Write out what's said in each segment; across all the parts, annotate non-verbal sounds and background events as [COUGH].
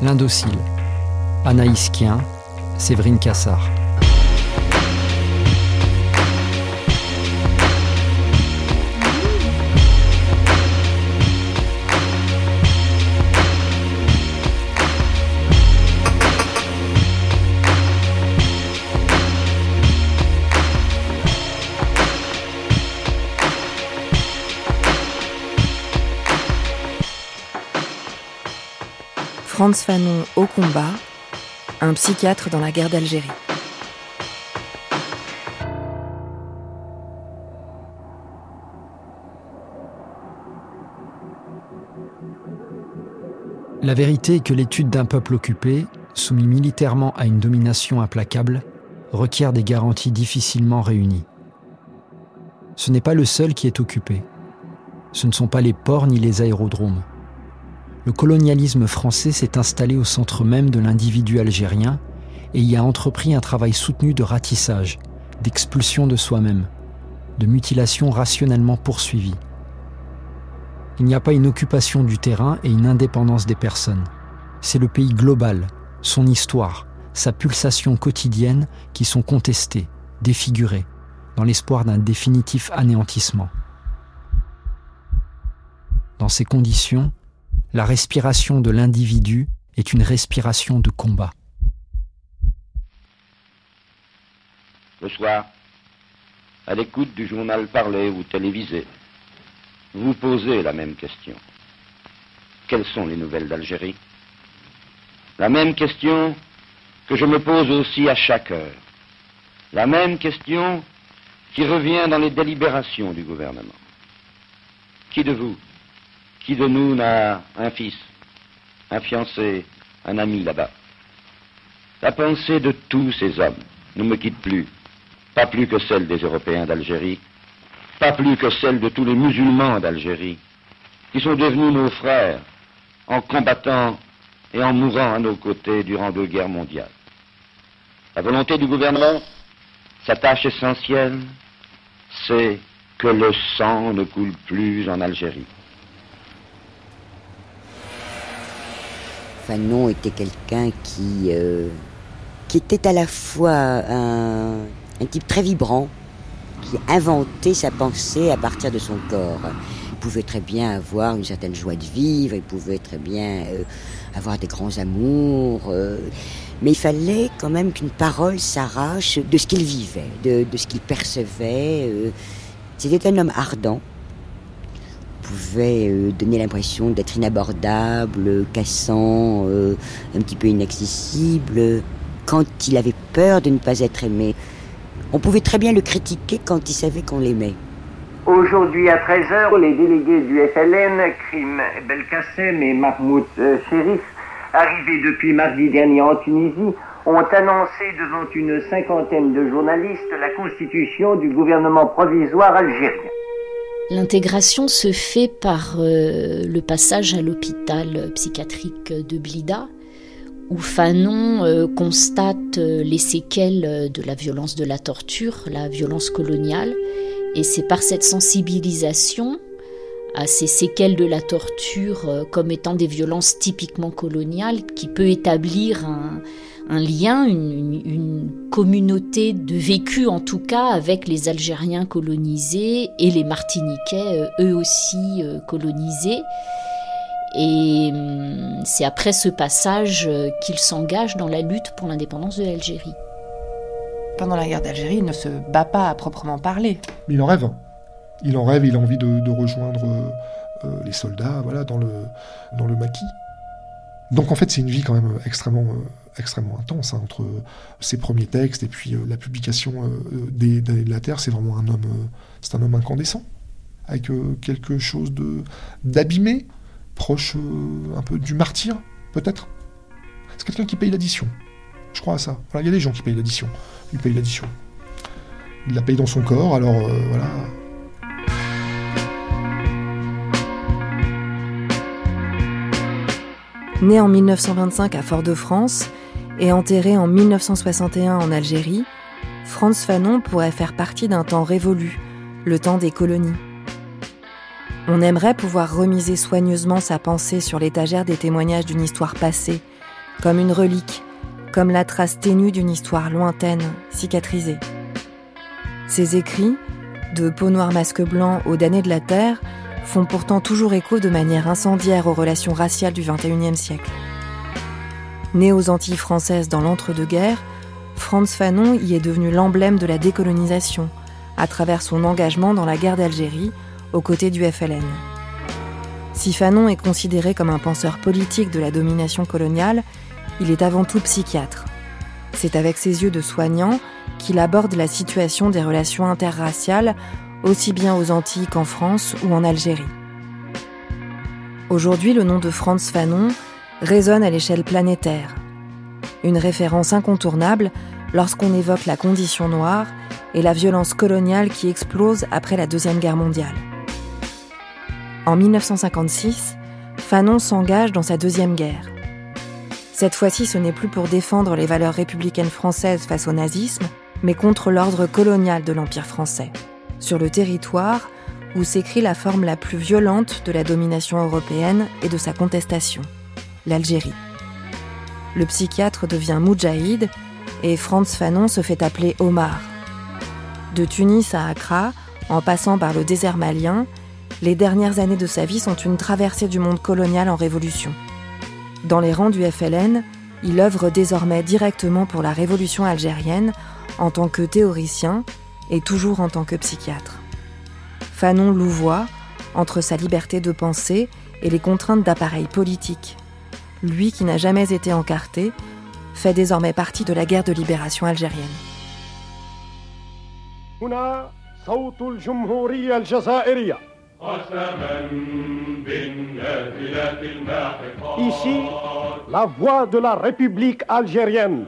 L'Indocile, Anaïs Kien, Séverine Cassard. Franz Fanon au combat, un psychiatre dans la guerre d'Algérie. La vérité est que l'étude d'un peuple occupé, soumis militairement à une domination implacable, requiert des garanties difficilement réunies. Ce n'est pas le seul qui est occupé. Ce ne sont pas les ports ni les aérodromes le colonialisme français s'est installé au centre même de l'individu algérien et y a entrepris un travail soutenu de ratissage, d'expulsion de soi-même, de mutilation rationnellement poursuivie. Il n'y a pas une occupation du terrain et une indépendance des personnes. C'est le pays global, son histoire, sa pulsation quotidienne qui sont contestées, défigurées, dans l'espoir d'un définitif anéantissement. Dans ces conditions, la respiration de l'individu est une respiration de combat. Le soir, à l'écoute du journal parlé ou télévisé, vous posez la même question. Quelles sont les nouvelles d'Algérie? La même question que je me pose aussi à chaque heure. La même question qui revient dans les délibérations du gouvernement. Qui de vous qui de nous n'a un fils, un fiancé, un ami là-bas? La pensée de tous ces hommes ne me quitte plus, pas plus que celle des Européens d'Algérie, pas plus que celle de tous les musulmans d'Algérie, qui sont devenus nos frères en combattant et en mourant à nos côtés durant deux guerres mondiales. La volonté du gouvernement, sa tâche essentielle, c'est que le sang ne coule plus en Algérie. Fanon était quelqu'un qui, euh, qui était à la fois un, type très vibrant, qui inventait sa pensée à partir de son corps. Il pouvait très bien avoir une certaine joie de vivre, il pouvait très bien euh, avoir des grands amours, euh, mais il fallait quand même qu'une parole s'arrache de ce qu'il vivait, de, de, ce qu'il percevait. C'était un homme ardent, pouvait euh, donner l'impression d'être inabordable, cassant, euh, un petit peu inaccessible, quand il avait peur de ne pas être aimé. On pouvait très bien le critiquer quand il savait qu'on l'aimait. Aujourd'hui à 13h, les délégués du FLN, Krim Belkacem et Mahmoud euh, Sherif, arrivés depuis mardi dernier en Tunisie, ont annoncé devant une cinquantaine de journalistes la constitution du gouvernement provisoire algérien. L'intégration se fait par euh, le passage à l'hôpital psychiatrique de Blida, où Fanon euh, constate euh, les séquelles de la violence de la torture, la violence coloniale, et c'est par cette sensibilisation à ces séquelles de la torture comme étant des violences typiquement coloniales qui peut établir un, un lien, une, communauté de vécu en tout cas avec les Algériens colonisés et les Martiniquais euh, eux aussi euh, colonisés. Et hum, c'est après ce passage euh, qu'il s'engage dans la lutte pour l'indépendance de l'Algérie. Pendant la guerre d'Algérie, il ne se bat pas à proprement parler. Mais il en rêve. Il en rêve, il a envie de, rejoindre les soldats voilà, dans, le, dans le maquis. Donc en fait, c'est une vie quand même extrêmement extrêmement intense hein, entre ses premiers textes et puis euh, la publication euh, des, de la Terre. C'est vraiment un homme, euh, c'est un homme incandescent, avec quelque chose de d'abîmé, proche un peu du martyr, peut-être. C'est quelqu'un qui paye l'addition. Je crois à ça. il y a des gens qui payent l'addition. Il paye l'addition. Il la paye dans son corps, alors voilà. Né en 1925 à Fort-de-France, et enterré en 1961 en Algérie, Franz Fanon pourrait faire partie d'un temps révolu, le temps des colonies. On aimerait pouvoir remiser soigneusement sa pensée sur l'étagère des témoignages d'une histoire passée, comme une relique, comme la trace ténue d'une histoire lointaine, cicatrisée. Ses écrits, de Peau noire masque blanc aux damnés de la Terre, font pourtant toujours écho de manière incendiaire aux relations raciales du XXIe siècle. Né aux Antilles françaises dans l'entre-deux-guerres, Franz Fanon y est devenu l'emblème de la décolonisation, à travers son engagement dans la guerre d'Algérie aux côtés du FLN. Si Fanon est considéré comme un penseur politique de la domination coloniale, il est avant tout psychiatre. C'est avec ses yeux de soignant qu'il aborde la situation des relations interraciales, aussi bien aux Antilles qu'en France ou en Algérie. Aujourd'hui, le nom de Franz Fanon résonne à l'échelle planétaire. Une référence incontournable lorsqu'on évoque la condition noire et la violence coloniale qui explose après la Deuxième Guerre mondiale. En 1956, Fanon s'engage dans sa Deuxième Guerre. Cette fois-ci, ce n'est plus pour défendre les valeurs républicaines françaises face au nazisme, mais contre l'ordre colonial de l'Empire français, sur le territoire où s'écrit la forme la plus violente de la domination européenne et de sa contestation, l'Algérie. Le psychiatre devient Moudjahid et Franz Fanon se fait appeler Omar. De Tunis à Accra, en passant par le désert malien, les dernières années de sa vie sont une traversée du monde colonial en révolution. Dans les rangs du FLN, il œuvre désormais directement pour la révolution algérienne en tant que théoricien et toujours en tant que psychiatre. Fanon louvoie entre sa liberté de penser et les contraintes d'appareil politique. Lui qui n'a jamais été encarté, fait désormais partie de la guerre de libération algérienne. Ici, la voix de la République algérienne.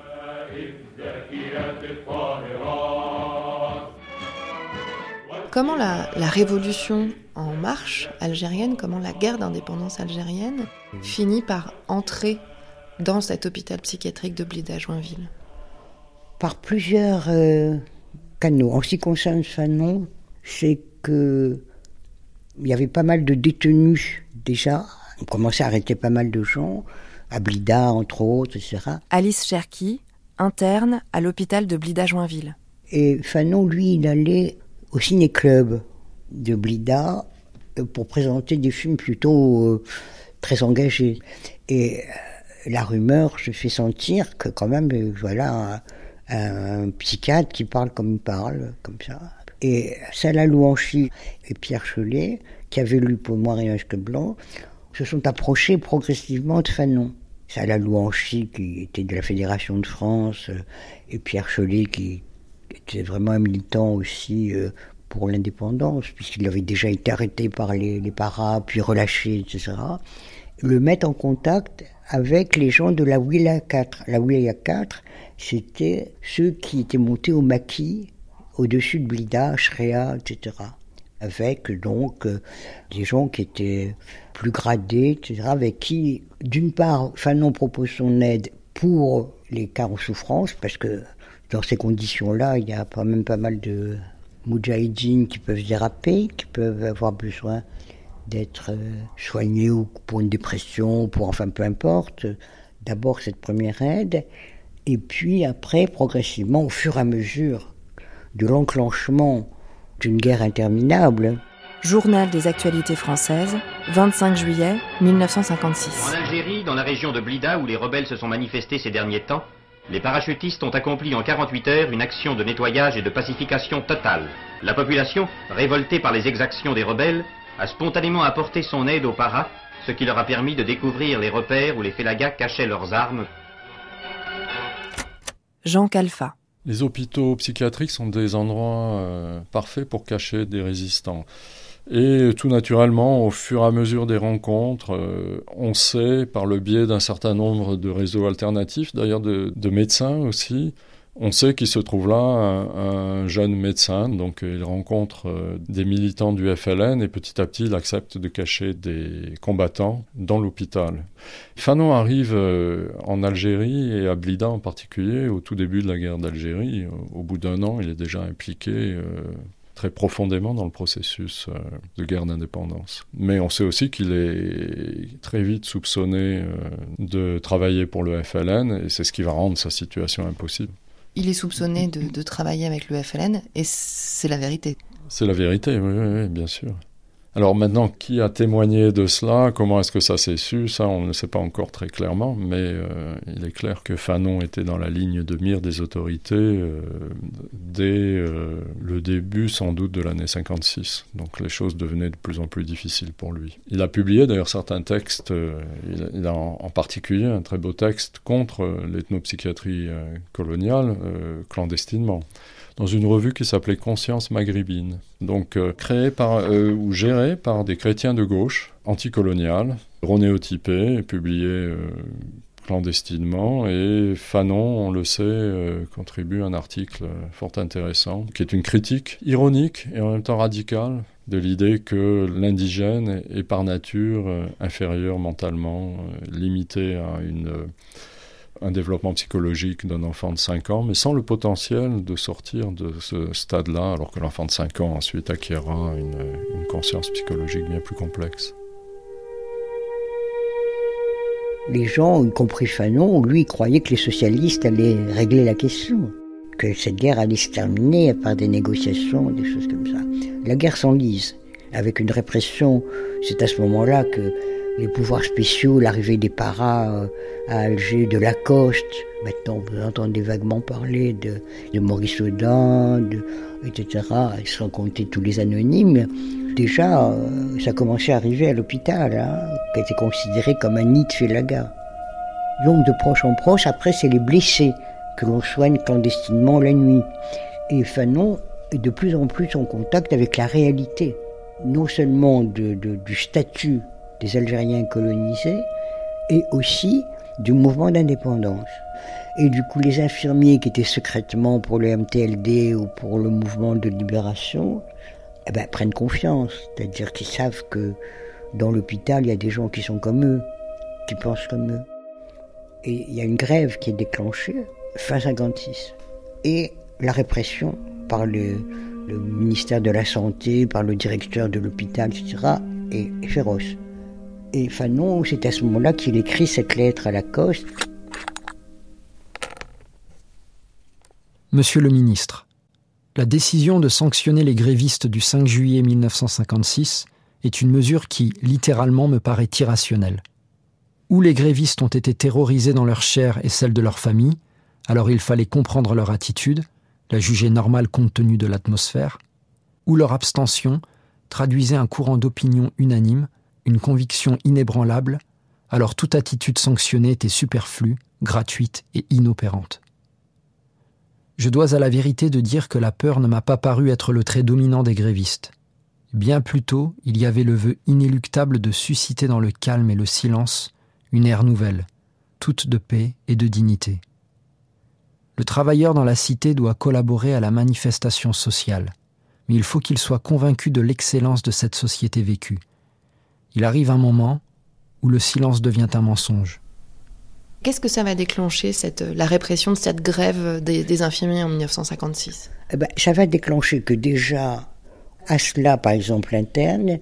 Comment la, révolution en marche algérienne, comment la guerre d'indépendance algérienne finit par entrer dans cet hôpital psychiatrique de Blida-Joinville? Par plusieurs euh, canaux. En ce qui concerne Fanon, c'est que il y avait pas mal de détenus déjà. On commençait à arrêter pas mal de gens, à Blida entre autres, etc. Alice Cherki, interne à l'hôpital de Blida-Joinville. Et Fanon, lui, il allait au ciné-club de Blida euh, pour présenter des films plutôt euh, très engagés. Et euh, la rumeur se fait sentir que quand même, voilà, un, psychiatre qui parle comme il parle, comme ça. Et Salah Louanchi et Pierre Cholet, qui avaient lu Pour Noir et Masque Blanc, se sont approchés progressivement de Fanon. Salah Louanchi, qui était de la Fédération de France, et Pierre Cholet, qui était vraiment un militant aussi euh, pour l'indépendance, puisqu'il avait déjà été arrêté par les, les paras, puis relâché, etc., le mettre en contact avec les gens de la Wilaya 4. La Wilaya 4, c'était ceux qui étaient montés au maquis, au-dessus de Blida, Shrea, etc. Avec donc euh, des gens qui étaient plus gradés, etc., avec qui, d'une part, Fanon propose son aide pour les cas en souffrance, parce que dans ces conditions-là, il y a quand même pas mal de moudjahidines qui peuvent déraper, qui peuvent avoir besoin d'être euh, soignés ou pour une dépression, pour enfin peu importe. D'abord cette première aide, et puis après, progressivement, au fur et à mesure de l'enclenchement d'une guerre interminable. Journal des actualités françaises, 25 juillet 1956. En Algérie, dans la région de Blida où les rebelles se sont manifestés ces derniers temps, les parachutistes ont accompli en 48 heures une action de nettoyage et de pacification totale. La population, révoltée par les exactions des rebelles, a spontanément apporté son aide aux paras, ce qui leur a permis de découvrir les repères où les félagas cachaient leurs armes. Jean Calfa. Les hôpitaux psychiatriques sont des endroits euh, parfaits pour cacher des résistants. Et tout naturellement, au fur et à mesure des rencontres, euh, on sait, par le biais d'un certain nombre de réseaux alternatifs, d'ailleurs de, médecins aussi, on sait qu'il se trouve là un, jeune médecin, donc il rencontre euh, des militants du FLN et petit à petit il accepte de cacher des combattants dans l'hôpital. Fanon arrive euh, en Algérie et à Blida en particulier au tout début de la guerre d'Algérie. Au bout d'un an, il est déjà impliqué très profondément dans le processus euh, de guerre d'indépendance. Mais on sait aussi qu'il est très vite soupçonné euh, de travailler pour le FLN et c'est ce qui va rendre sa situation impossible. Il est soupçonné de, travailler avec le FLN et c'est la vérité. C'est la vérité, oui, oui bien sûr. Alors maintenant, qui a témoigné de cela? Comment est-ce que ça s'est su? Ça, on ne sait pas encore très clairement, mais euh, il est clair que Fanon était dans la ligne de mire des autorités euh, dès euh, le début, sans doute, de l'année 56. Donc les choses devenaient de plus en plus difficiles pour lui. Il a publié d'ailleurs certains textes, il, a en, en, particulier un très beau texte contre l'ethnopsychiatrie coloniale, clandestinement dans une revue qui s'appelait Conscience maghrébine, donc euh, créée par, euh, ou gérée par des chrétiens de gauche, anticoloniales, renéotypés publiée euh, clandestinement. Et Fanon, on le sait, contribue un article fort intéressant, qui est une critique ironique et en même temps radicale de l'idée que l'indigène est par nature inférieur mentalement, limité à une un développement psychologique d'un enfant de 5 ans, mais sans le potentiel de sortir de ce stade-là, alors que l'enfant de 5 ans ensuite acquérera une, une conscience psychologique bien plus complexe. Les gens, y compris Fanon, lui, croyaient que les socialistes allaient régler la question, que cette guerre allait se terminer par des négociations, des choses comme ça. La guerre s'enlise, avec une répression. C'est à ce moment-là que les pouvoirs spéciaux, l'arrivée des paras euh, à Alger, de Lacoste. Maintenant, vous entendez vaguement parler de, Maurice Audin, etc. Sans compter tous les anonymes. Déjà, euh, ça commençait à arriver à l'hôpital, hein, qui était considéré comme un nid de Félaga. Donc, de proche en proche, après, c'est les blessés que l'on soigne clandestinement la nuit. Et Fanon est de plus en plus en contact avec la réalité, non seulement du statut des Algériens colonisés et aussi du mouvement d'indépendance. Et du coup, les infirmiers qui étaient secrètement pour le MTLD ou pour le mouvement de libération, eh ben, prennent confiance. C'est-à-dire qu'ils savent que dans l'hôpital, il y a des gens qui sont comme eux, qui pensent comme eux. Et il y a une grève qui est déclenchée fin 56. Et la répression par le, le ministère de la Santé, par le directeur de l'hôpital, etc., est féroce. Et Fanon, c'est à ce moment-là qu'il écrit cette lettre à Lacoste. Monsieur le ministre, la décision de sanctionner les grévistes du 5 juillet 1956 est une mesure qui, littéralement, me paraît irrationnelle. Ou les grévistes ont été terrorisés dans leur chair et celle de leur famille, alors il fallait comprendre leur attitude, la juger normale compte tenu de l'atmosphère, ou leur abstention traduisait un courant d'opinion unanime une conviction inébranlable, alors toute attitude sanctionnée était superflue, gratuite et inopérante. Je dois à la vérité de dire que la peur ne m'a pas paru être le trait dominant des grévistes. Bien plutôt, il y avait le vœu inéluctable de susciter dans le calme et le silence une ère nouvelle, toute de paix et de dignité. Le travailleur dans la cité doit collaborer à la manifestation sociale, mais il faut qu'il soit convaincu de l'excellence de cette société vécue, il arrive un moment où le silence devient un mensonge. Qu'est-ce que ça va déclencher, cette, la répression de cette grève des, infirmiers en 1956 eh ben, Ça va déclencher que déjà, à cela, par exemple, l'interne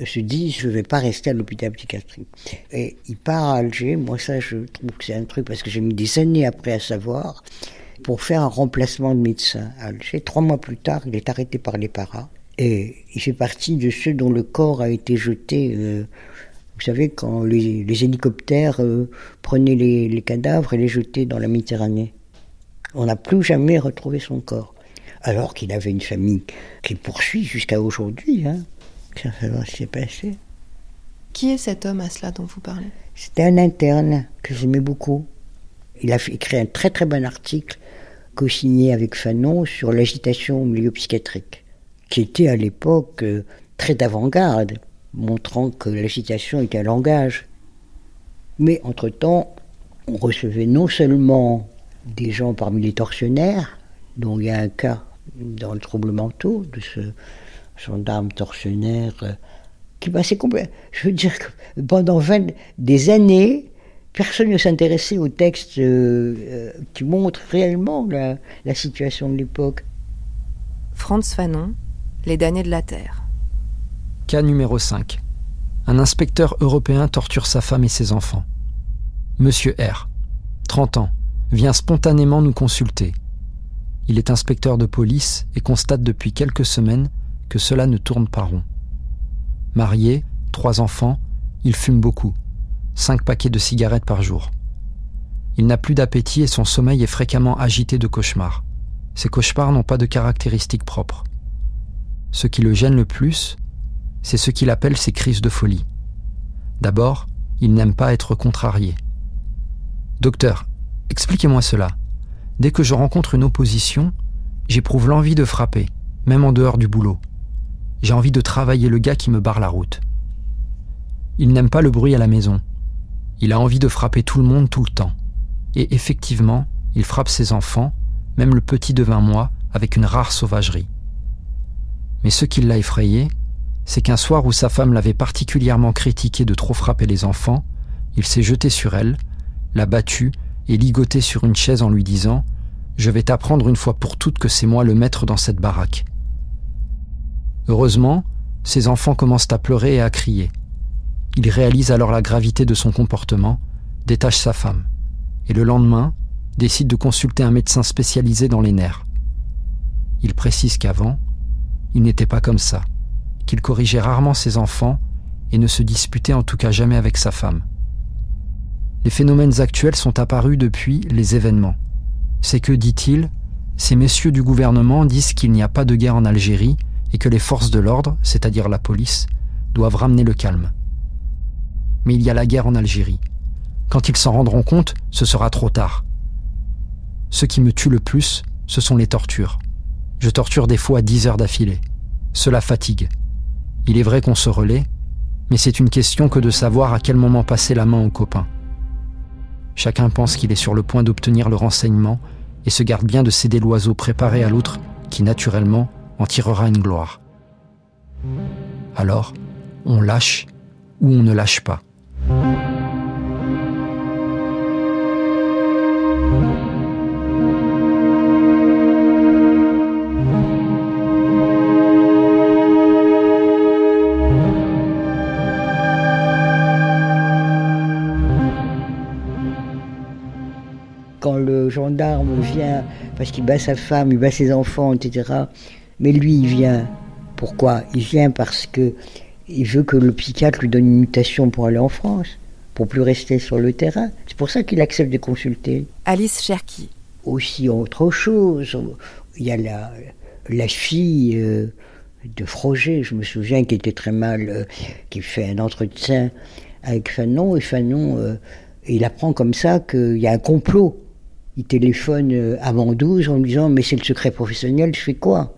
euh, se dit je ne vais pas rester à l'hôpital psychiatrique. Et il part à Alger, moi ça je trouve que c'est un truc parce que j'ai mis des années après à savoir, pour faire un remplacement de médecin à Alger. Trois mois plus tard, il est arrêté par les paras. Et il fait partie de ceux dont le corps a été jeté. Euh, vous savez, quand les, hélicoptères euh, prenaient les, cadavres et les jetaient dans la Méditerranée. On n'a plus jamais retrouvé son corps. Alors qu'il avait une famille qui poursuit jusqu'à aujourd'hui. Hein. Ça ce qui s'est passé. Qui est cet homme à cela dont vous parlez? C'était un interne que j'aimais beaucoup. Il a écrit un très très bon article co-signé avec Fanon sur l'agitation au milieu psychiatrique qui était à l'époque euh, très d'avant-garde, montrant que l'agitation était un langage. Mais entre-temps, on recevait non seulement des gens parmi les tortionnaires, dont il y a un cas dans le trouble mentaux de ce gendarme tortionnaire euh, qui passait complètement. Je veux dire que pendant 20, des années, personne ne s'intéressait aux textes euh, qui montrent réellement la, la situation de l'époque. Franz Fanon, les damnés de la Terre. Cas numéro 5. Un inspecteur européen torture sa femme et ses enfants. Monsieur R, 30 ans, vient spontanément nous consulter. Il est inspecteur de police et constate depuis quelques semaines que cela ne tourne pas rond. Marié, trois enfants, il fume beaucoup, cinq paquets de cigarettes par jour. Il n'a plus d'appétit et son sommeil est fréquemment agité de cauchemars. Ces cauchemars n'ont pas de caractéristiques propres. Ce qui le gêne le plus, c'est ce qu'il appelle ses crises de folie. D'abord, il n'aime pas être contrarié. Docteur, expliquez-moi cela. Dès que je rencontre une opposition, j'éprouve l'envie de frapper, même en dehors du boulot. J'ai envie de travailler le gars qui me barre la route. Il n'aime pas le bruit à la maison. Il a envie de frapper tout le monde tout le temps. Et effectivement, il frappe ses enfants, même le petit de 20 mois, avec une rare sauvagerie. Mais ce qui l'a effrayé, c'est qu'un soir où sa femme l'avait particulièrement critiqué de trop frapper les enfants, il s'est jeté sur elle, l'a battue et ligoté sur une chaise en lui disant Je vais t'apprendre une fois pour toutes que c'est moi le maître dans cette baraque. Heureusement, ses enfants commencent à pleurer et à crier. Il réalise alors la gravité de son comportement, détache sa femme, et le lendemain, décide de consulter un médecin spécialisé dans les nerfs. Il précise qu'avant, il n'était pas comme ça, qu'il corrigeait rarement ses enfants et ne se disputait en tout cas jamais avec sa femme. Les phénomènes actuels sont apparus depuis les événements. C'est que, dit-il, ces messieurs du gouvernement disent qu'il n'y a pas de guerre en Algérie et que les forces de l'ordre, c'est-à-dire la police, doivent ramener le calme. Mais il y a la guerre en Algérie. Quand ils s'en rendront compte, ce sera trop tard. Ce qui me tue le plus, ce sont les tortures. Je torture des fois 10 heures d'affilée. Cela fatigue. Il est vrai qu'on se relaie, mais c'est une question que de savoir à quel moment passer la main au copain. Chacun pense qu'il est sur le point d'obtenir le renseignement et se garde bien de céder l'oiseau préparé à l'autre qui, naturellement, en tirera une gloire. Alors, on lâche ou on ne lâche pas. Vient parce qu'il bat sa femme, il bat ses enfants, etc. Mais lui, il vient. Pourquoi? Il vient parce que il veut que le psychiatre lui donne une mutation pour aller en France, pour plus rester sur le terrain. C'est pour ça qu'il accepte de consulter. Alice Cherki. Aussi autre chose, il y a la, la fille euh, de Froger, je me souviens, qui était très mal, euh, qui fait un entretien avec Fanon, et Fanon, euh, il apprend comme ça qu'il y a un complot. Il téléphone avant 12 en lui disant Mais c'est le secret professionnel, je fais quoi?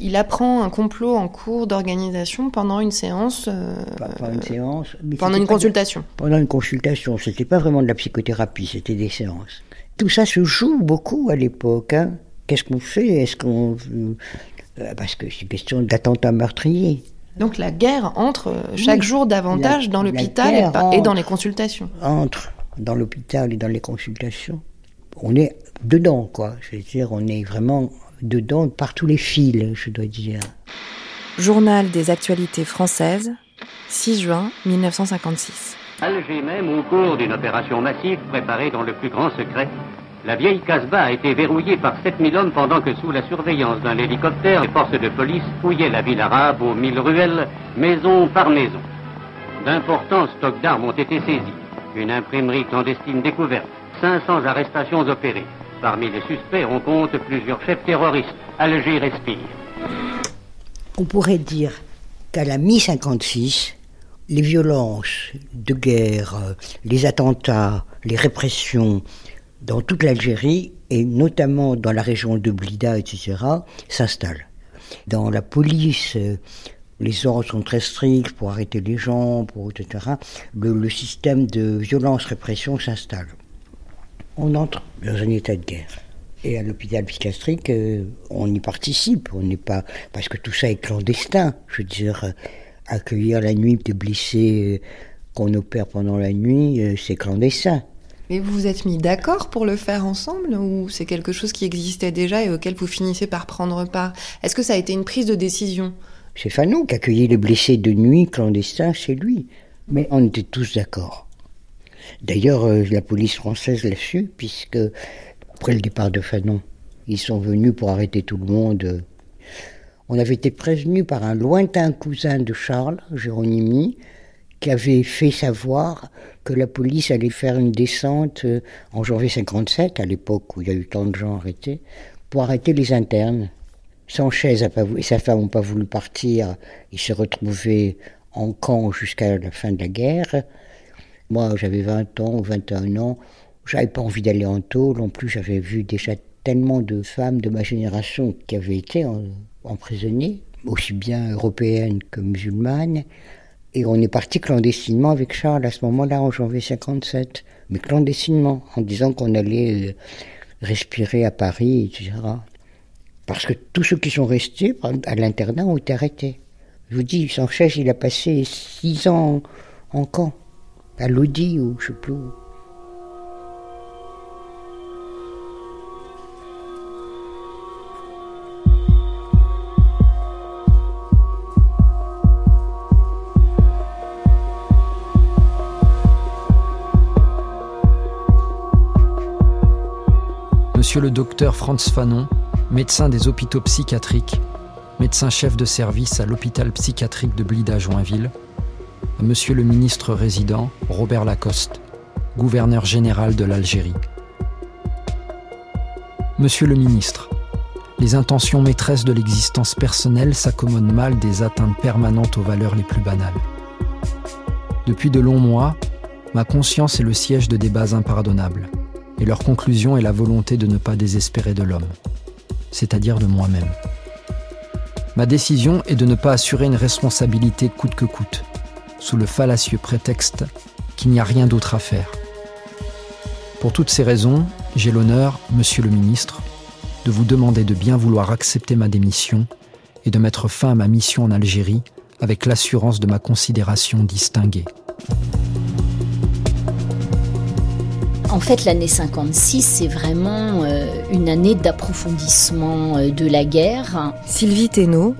Il apprend un complot en cours d'organisation pendant une séance. Euh, pendant une séance. pendant une consultation. De, pendant une consultation. C'était pas vraiment de la psychothérapie, c'était des séances. Tout ça se joue beaucoup à l'époque. Hein. Qu'est-ce qu'on fait? Est-ce qu'on. Euh, parce que c'est question d'attentat meurtrier. Donc la guerre entre chaque oui. jour davantage la, dans l'hôpital et, et, dans les consultations. Entre dans l'hôpital et dans les consultations. On est dedans, quoi. Je veux dire, on est vraiment dedans par tous les fils, je dois dire. Journal des actualités françaises, 6 juin 1956. Alger même, au cours d'une opération massive préparée dans le plus grand secret, la vieille Casbah a été verrouillée par 7000 hommes pendant que sous la surveillance d'un hélicoptère, les forces de police fouillaient la ville arabe aux mille ruelles, maison par maison. D'importants stocks d'armes ont été saisis, une imprimerie clandestine découverte, 500 arrestations opérées. Parmi les suspects, on compte plusieurs chefs terroristes. Alger respire. On pourrait dire qu'à la mi-56, les violences de guerre, les attentats, les répressions dans toute l'Algérie, et notamment dans la région de Blida, etc., s'installent. Dans la police, les ordres sont très stricts pour arrêter les gens, pour, etc. Le, le système de violence-répression s'installe on entre dans un état de guerre. Et à l'hôpital psychiatrique, euh, on y participe. On n'est pas parce que tout ça est clandestin. Je veux dire, euh, accueillir la nuit des blessés euh, qu'on opère pendant la nuit, c'est clandestin. Mais vous vous êtes mis d'accord pour le faire ensemble ou c'est quelque chose qui existait déjà et auquel vous finissez par prendre part? Est-ce que ça a été une prise de décision? C'est Fanon qui accueillait les blessés de nuit clandestins chez lui. Mais on était tous d'accord. D'ailleurs, euh, la police française l'a su, puisque après le départ de Fanon, ils sont venus pour arrêter tout le monde. On avait été prévenus par un lointain cousin de Charles, Géronimi, qui avait fait savoir que la police allait faire une descente euh, en janvier 57, à l'époque où il y a eu tant de gens arrêtés, pour arrêter les internes. Sanchez et sa femme n'ont pas voulu partir. Ils se retrouvaient en camp jusqu'à la fin de la guerre. Moi, j'avais 20 ans ou 21 ans. J'avais pas envie d'aller en tôle. En plus, j'avais vu déjà tellement de femmes de ma génération qui avaient été emprisonnées, aussi bien européennes que musulmanes. Et on est parti clandestinement avec Charles à ce moment-là, en janvier 57. Mais clandestinement, en disant qu'on allait euh, respirer à Paris, etc. Parce que tous ceux qui sont restés à l'internat ont été arrêtés. Je vous dis, Sanchez, il a passé six ans en camp, à Lodi ou je sais plus. Monsieur le docteur Franz Fanon, médecin des hôpitaux psychiatriques, médecin-chef de service à l'hôpital psychiatrique de Blida-Joinville, à Monsieur le ministre résident Robert Lacoste, gouverneur général de l'Algérie. Monsieur le ministre, les intentions maîtresses de l'existence personnelle s'accommodent mal des atteintes permanentes aux valeurs les plus banales. Depuis de longs mois, ma conscience est le siège de débats impardonnables et leur conclusion est la volonté de ne pas désespérer de l'homme, c'est-à-dire de moi-même. Ma décision est de ne pas assurer une responsabilité coûte que coûte, sous le fallacieux prétexte qu'il n'y a rien d'autre à faire. Pour toutes ces raisons, j'ai l'honneur, Monsieur le ministre, de vous demander de bien vouloir accepter ma démission et de mettre fin à ma mission en Algérie avec l'assurance de ma considération distinguée. En fait, l'année 56, c'est vraiment euh, une année d'approfondissement euh, de la guerre. Sylvie Thénault,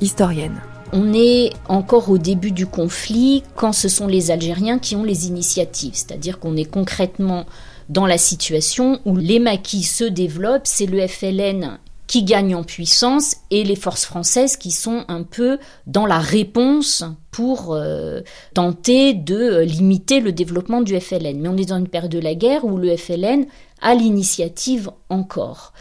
historienne. On est encore au début du conflit quand ce sont les Algériens qui ont les initiatives, c'est-à-dire qu'on est concrètement dans la situation où les maquis se développent, c'est le FLN qui gagne en puissance et les forces françaises qui sont un peu dans la réponse pour euh, tenter de limiter le développement du FLN. Mais on est dans une période de la guerre où le FLN a l'initiative encore.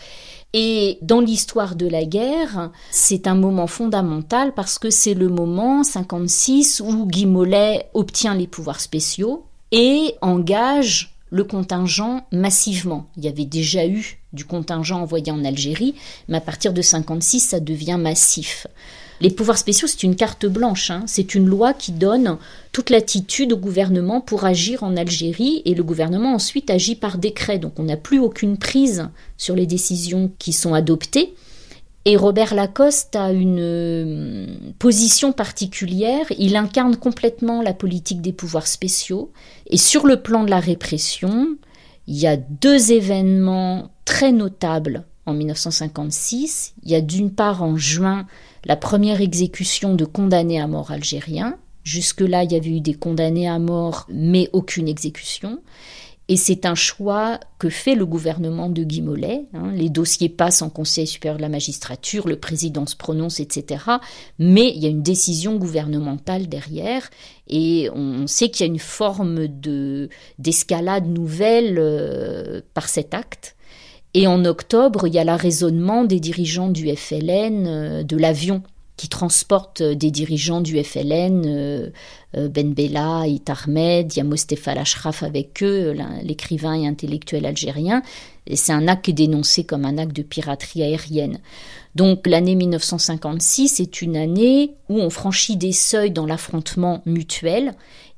Et dans l'histoire de la guerre, c'est un moment fondamental parce que c'est le moment 56 où Guy Mollet obtient les pouvoirs spéciaux et engage le contingent massivement. Il y avait déjà eu du contingent envoyé en Algérie, mais à partir de 56, ça devient massif. Les pouvoirs spéciaux, c'est une carte blanche, hein. c'est une loi qui donne toute l'attitude au gouvernement pour agir en Algérie, et le gouvernement ensuite agit par décret, donc on n'a plus aucune prise sur les décisions qui sont adoptées. Et Robert Lacoste a une euh, position particulière, il incarne complètement la politique des pouvoirs spéciaux, et sur le plan de la répression, il y a deux événements très notables en 1956. Il y a d'une part en juin la première exécution de condamnés à mort algériens. Jusque-là, il y avait eu des condamnés à mort, mais aucune exécution. Et c'est un choix que fait le gouvernement de Guy Mollet. Hein. Les dossiers passent en Conseil supérieur de la magistrature, le président se prononce, etc. Mais il y a une décision gouvernementale derrière. Et on sait qu'il y a une forme de, d'escalade nouvelle euh, par cet acte. Et en octobre, il y a l'arraisonnement des dirigeants du FLN euh, de l'avion qui transporte des dirigeants du FLN, euh, euh, Ben Bella, It Ahmed, il y a Mostefa avec eux, l'écrivain et intellectuel algérien. Et c'est un acte dénoncé comme un acte de piraterie aérienne. Donc l'année 1956 est une année où on franchit des seuils dans l'affrontement mutuel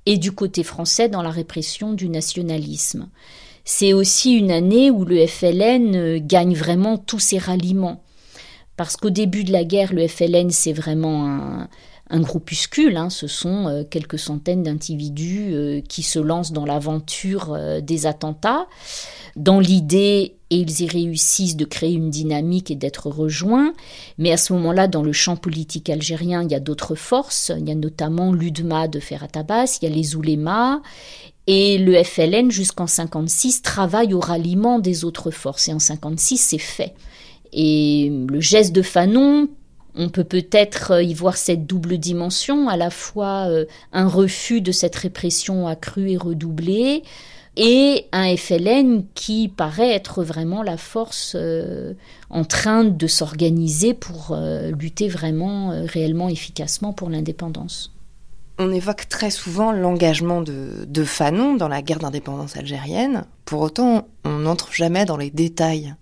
et du côté français dans la répression du nationalisme. C'est aussi une année où le FLN euh, gagne vraiment tous ses ralliements. Parce qu'au début de la guerre, le FLN, c'est vraiment un groupuscule, hein, ce sont euh, quelques centaines d'individus euh, qui se lancent dans l'aventure des attentats, dans l'idée, et ils y réussissent, de créer une dynamique et d'être rejoints. Mais à ce moment-là, dans le champ politique algérien, il y a d'autres forces. Il y a notamment l'UDMA de Ferhat Abbas, il y a les oulémas, et le FLN, jusqu'en 56, travaille au ralliement des autres forces. Et en 56, c'est fait. Et le geste de Fanon on peut peut-être euh, y voir cette double dimension, à la fois euh, un refus de cette répression accrue et redoublée, et un FLN qui paraît être vraiment la force euh, en train de s'organiser pour lutter vraiment, réellement, efficacement pour l'indépendance. On évoque très souvent l'engagement de, de Fanon dans la guerre d'indépendance algérienne. Pour autant, on n'entre jamais dans les détails.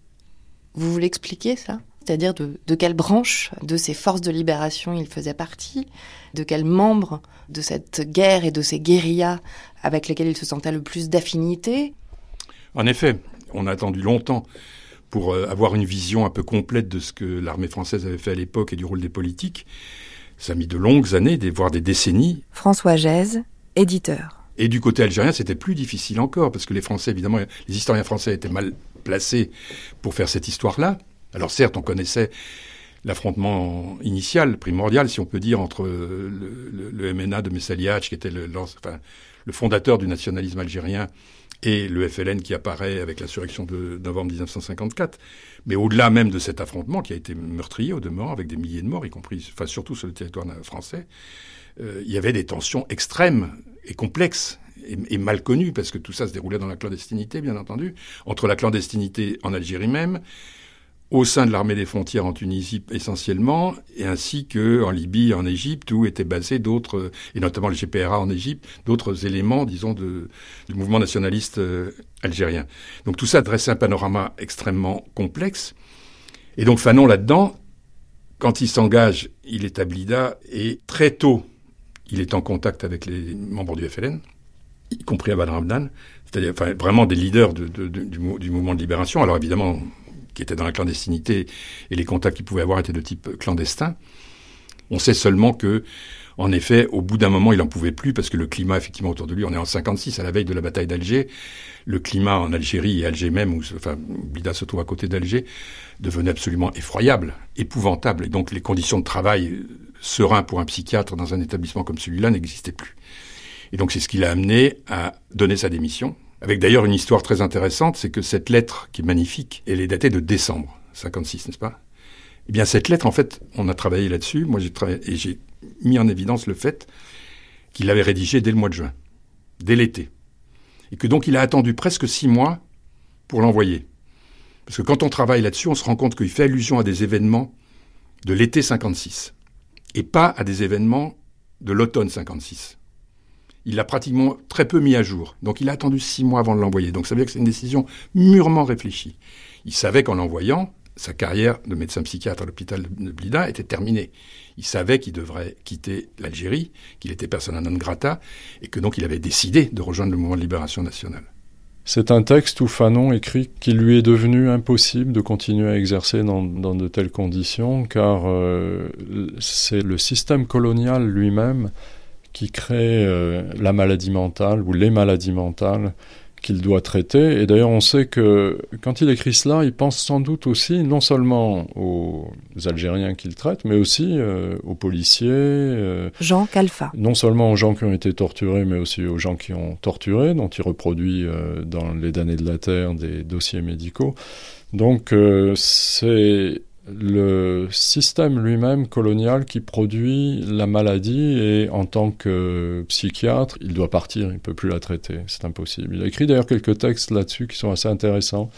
Vous voulez expliquer ça? C'est-à-dire de, quelle branche de ces forces de libération il faisait partie, de quel membre de cette guerre et de ces guérillas avec lesquels il se sentait le plus d'affinité? En effet, on a attendu longtemps pour euh, avoir une vision un peu complète de ce que l'armée française avait fait à l'époque et du rôle des politiques. Ça a mis de longues années, voire des décennies. François Gèze, éditeur. Et du côté algérien, c'était plus difficile encore, parce que les Français, évidemment, les historiens français étaient mal placés pour faire cette histoire-là. Alors certes, on connaissait l'affrontement initial, primordial, si on peut dire, entre le, MNA de Messaliach, qui était le, le fondateur du nationalisme algérien, et le FLN qui apparaît avec l'insurrection de novembre 1954. Mais au-delà même de cet affrontement, qui a été meurtrier au demeurant, avec des milliers de morts, y compris, enfin surtout sur le territoire français, euh, il y avait des tensions extrêmes et complexes et, et, mal connues, parce que tout ça se déroulait dans la clandestinité, bien entendu, entre la clandestinité en Algérie même au sein de l'armée des frontières en Tunisie essentiellement, et ainsi que en Libye, en Égypte, où étaient basés d'autres, et notamment le GPRA en Égypte, d'autres éléments, disons, de, du mouvement nationaliste euh, algérien. Donc tout ça dressait un panorama extrêmement complexe. Et donc Fanon là-dedans, quand il s'engage, il est à Blida, et très tôt, il est en contact avec les membres du FLN, y compris Abad Ramdan, c'est-à-dire enfin, vraiment des leaders du, du mouvement de libération. Alors évidemment, était dans la clandestinité et les contacts qu'il pouvait avoir étaient de type clandestin. On sait seulement que, en effet, au bout d'un moment, il n'en pouvait plus parce que le climat, effectivement, autour de lui, on est en 56, à la veille de la bataille d'Alger, le climat en Algérie et Alger même, où, enfin, Blida se trouve à côté d'Alger, devenait absolument effroyable, épouvantable. Et donc, les conditions de travail serein pour un psychiatre dans un établissement comme celui-là n'existaient plus. Et donc, c'est ce qui l'a amené à donner sa démission, avec d'ailleurs une histoire très intéressante, c'est que cette lettre, qui est magnifique, elle est datée de décembre 56, n'est-ce pas? Eh bien, cette lettre, en fait, on a travaillé là-dessus. Moi, j'ai travaillé et j'ai mis en évidence le fait qu'il l'avait rédigée dès le mois de juin, dès l'été, et que donc il a attendu presque six mois pour l'envoyer. Parce que quand on travaille là-dessus, on se rend compte qu'il fait allusion à des événements de l'été 56 et pas à des événements de l'automne 56 il l'a pratiquement très peu mis à jour. Donc il a attendu six mois avant de l'envoyer. Donc ça veut dire que c'est une décision mûrement réfléchie. Il savait qu'en l'envoyant, sa carrière de médecin psychiatre à l'hôpital de Blida était terminée. Il savait qu'il devrait quitter l'Algérie, qu'il était persona non grata, et que donc il avait décidé de rejoindre le mouvement de libération nationale. C'est un texte où Fanon écrit qu'il lui est devenu impossible de continuer à exercer dans, de telles conditions, car euh, c'est le système colonial lui-même qui crée euh, la maladie mentale ou les maladies mentales qu'il doit traiter. Et d'ailleurs, on sait que quand il écrit cela, il pense sans doute aussi non seulement aux Algériens qu'il traite, mais aussi euh, aux policiers. Euh, Jean Calfa. Non seulement aux gens qui ont été torturés, mais aussi aux gens qui ont torturé, dont il reproduit dans Les damnés de la Terre des dossiers médicaux. Donc, c'est le système lui-même colonial qui produit la maladie et en tant que psychiatre, il doit partir, il ne peut plus la traiter, c'est impossible. Il a écrit d'ailleurs quelques textes là-dessus qui sont assez intéressants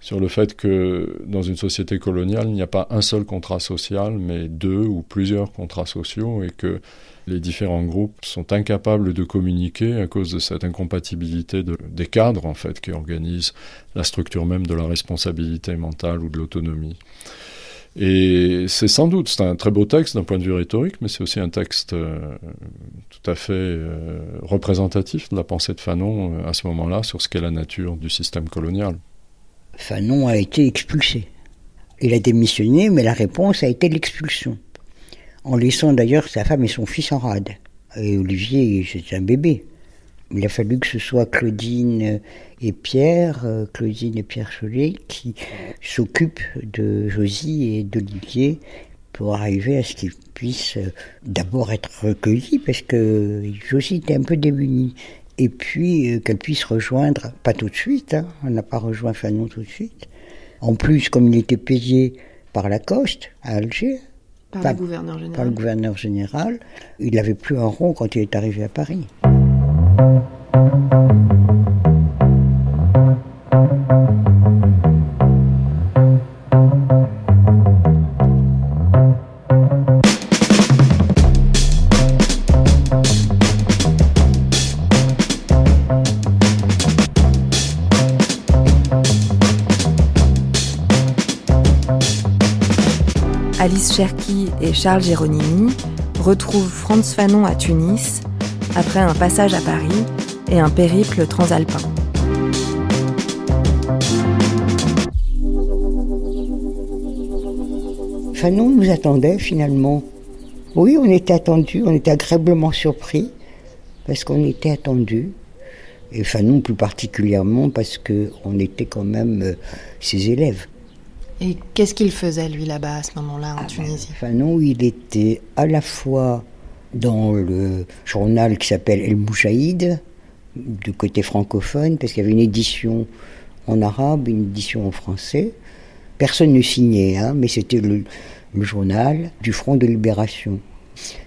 sur le fait que dans une société coloniale, il n'y a pas un seul contrat social, mais deux ou plusieurs contrats sociaux et que les différents groupes sont incapables de communiquer à cause de cette incompatibilité des cadres en fait qui organisent la structure même de la responsabilité mentale ou de l'autonomie. Et c'est sans doute, c'est un très beau texte d'un point de vue rhétorique, mais c'est aussi un texte euh, tout à fait euh, représentatif de la pensée de Fanon euh, à ce moment-là sur ce qu'est la nature du système colonial. Fanon a été expulsé. Il a démissionné, mais la réponse a été l'expulsion. en laissant d'ailleurs sa femme et son fils en rade. Et Olivier, c'est un bébé. Il a fallu que ce soit Claudine et Pierre, euh, Claudine et Pierre Chollet, qui s'occupent de Josie et d'Olivier pour arriver à ce qu'ils puissent euh, d'abord être recueillis, parce que Josie était un peu démunie. Et puis euh, qu'elle puisse rejoindre, pas tout de suite, hein, on n'a pas rejoint Fanon tout de suite. En plus, comme il était payé par Lacoste à Alger, par, le gouverneur par le gouverneur général, il n'avait plus un rond quand il est arrivé à Paris. Alice Cherki et Charles Géronimi retrouvent Franz Fanon à Tunis après un passage à Paris et un périple transalpin. Fanon nous attendait finalement. Oui, on était attendus, on était agréablement surpris parce qu'on était attendus. Et Fanon plus particulièrement parce qu'on était quand même euh, ses élèves. Et qu'est-ce qu'il faisait lui là-bas à ce moment-là en Ah ben, Tunisie? Fanon, il était à la fois dans le journal qui s'appelle El Mouchaïd, du côté francophone, parce qu'il y avait une édition en arabe, une édition en français. Personne ne signait, hein, mais c'était le, journal du Front de Libération.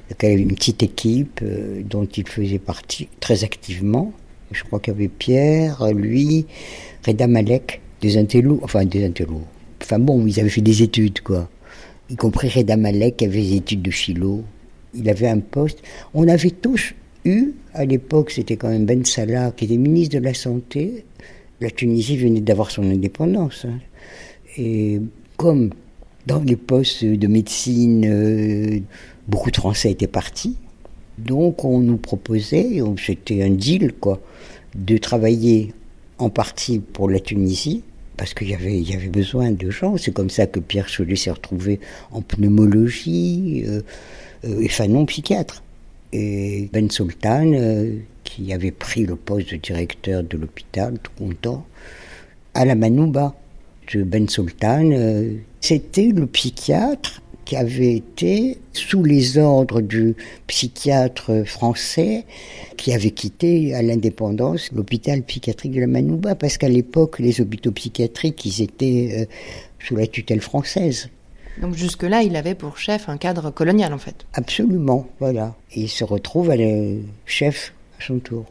Il y avait une petite équipe euh, dont il faisait partie très activement. Je crois qu'il y avait Pierre, lui, Reda Malek, des intellos, enfin des intellos. Enfin bon, ils avaient fait des études, quoi. Y compris Reda Malek qui avait des études de philo. Il avait un poste. On avait tous eu, à l'époque, c'était quand même Ben Salah, qui était ministre de la Santé. La Tunisie venait d'avoir son indépendance. hein. Et comme dans les postes de médecine, euh, beaucoup de Français étaient partis, donc on nous proposait, c'était un deal, quoi, de travailler en partie pour la Tunisie, parce qu'il y avait, il y avait besoin de gens. C'est comme ça que Pierre Chollet s'est retrouvé en pneumologie, euh, euh, et Fanon psychiatre. Et Ben Sultan, euh, qui avait pris le poste de directeur de l'hôpital, tout content, à la Manouba. Ce Ben Sultan, euh, c'était le psychiatre qui avait été sous les ordres du psychiatre français qui avait quitté à l'indépendance l'hôpital psychiatrique de la Manouba, parce qu'à l'époque, les hôpitaux psychiatriques, ils étaient euh, sous la tutelle française. Donc jusque-là, il avait pour chef un cadre colonial en fait. Absolument, voilà. Et il se retrouve à le chef à son tour.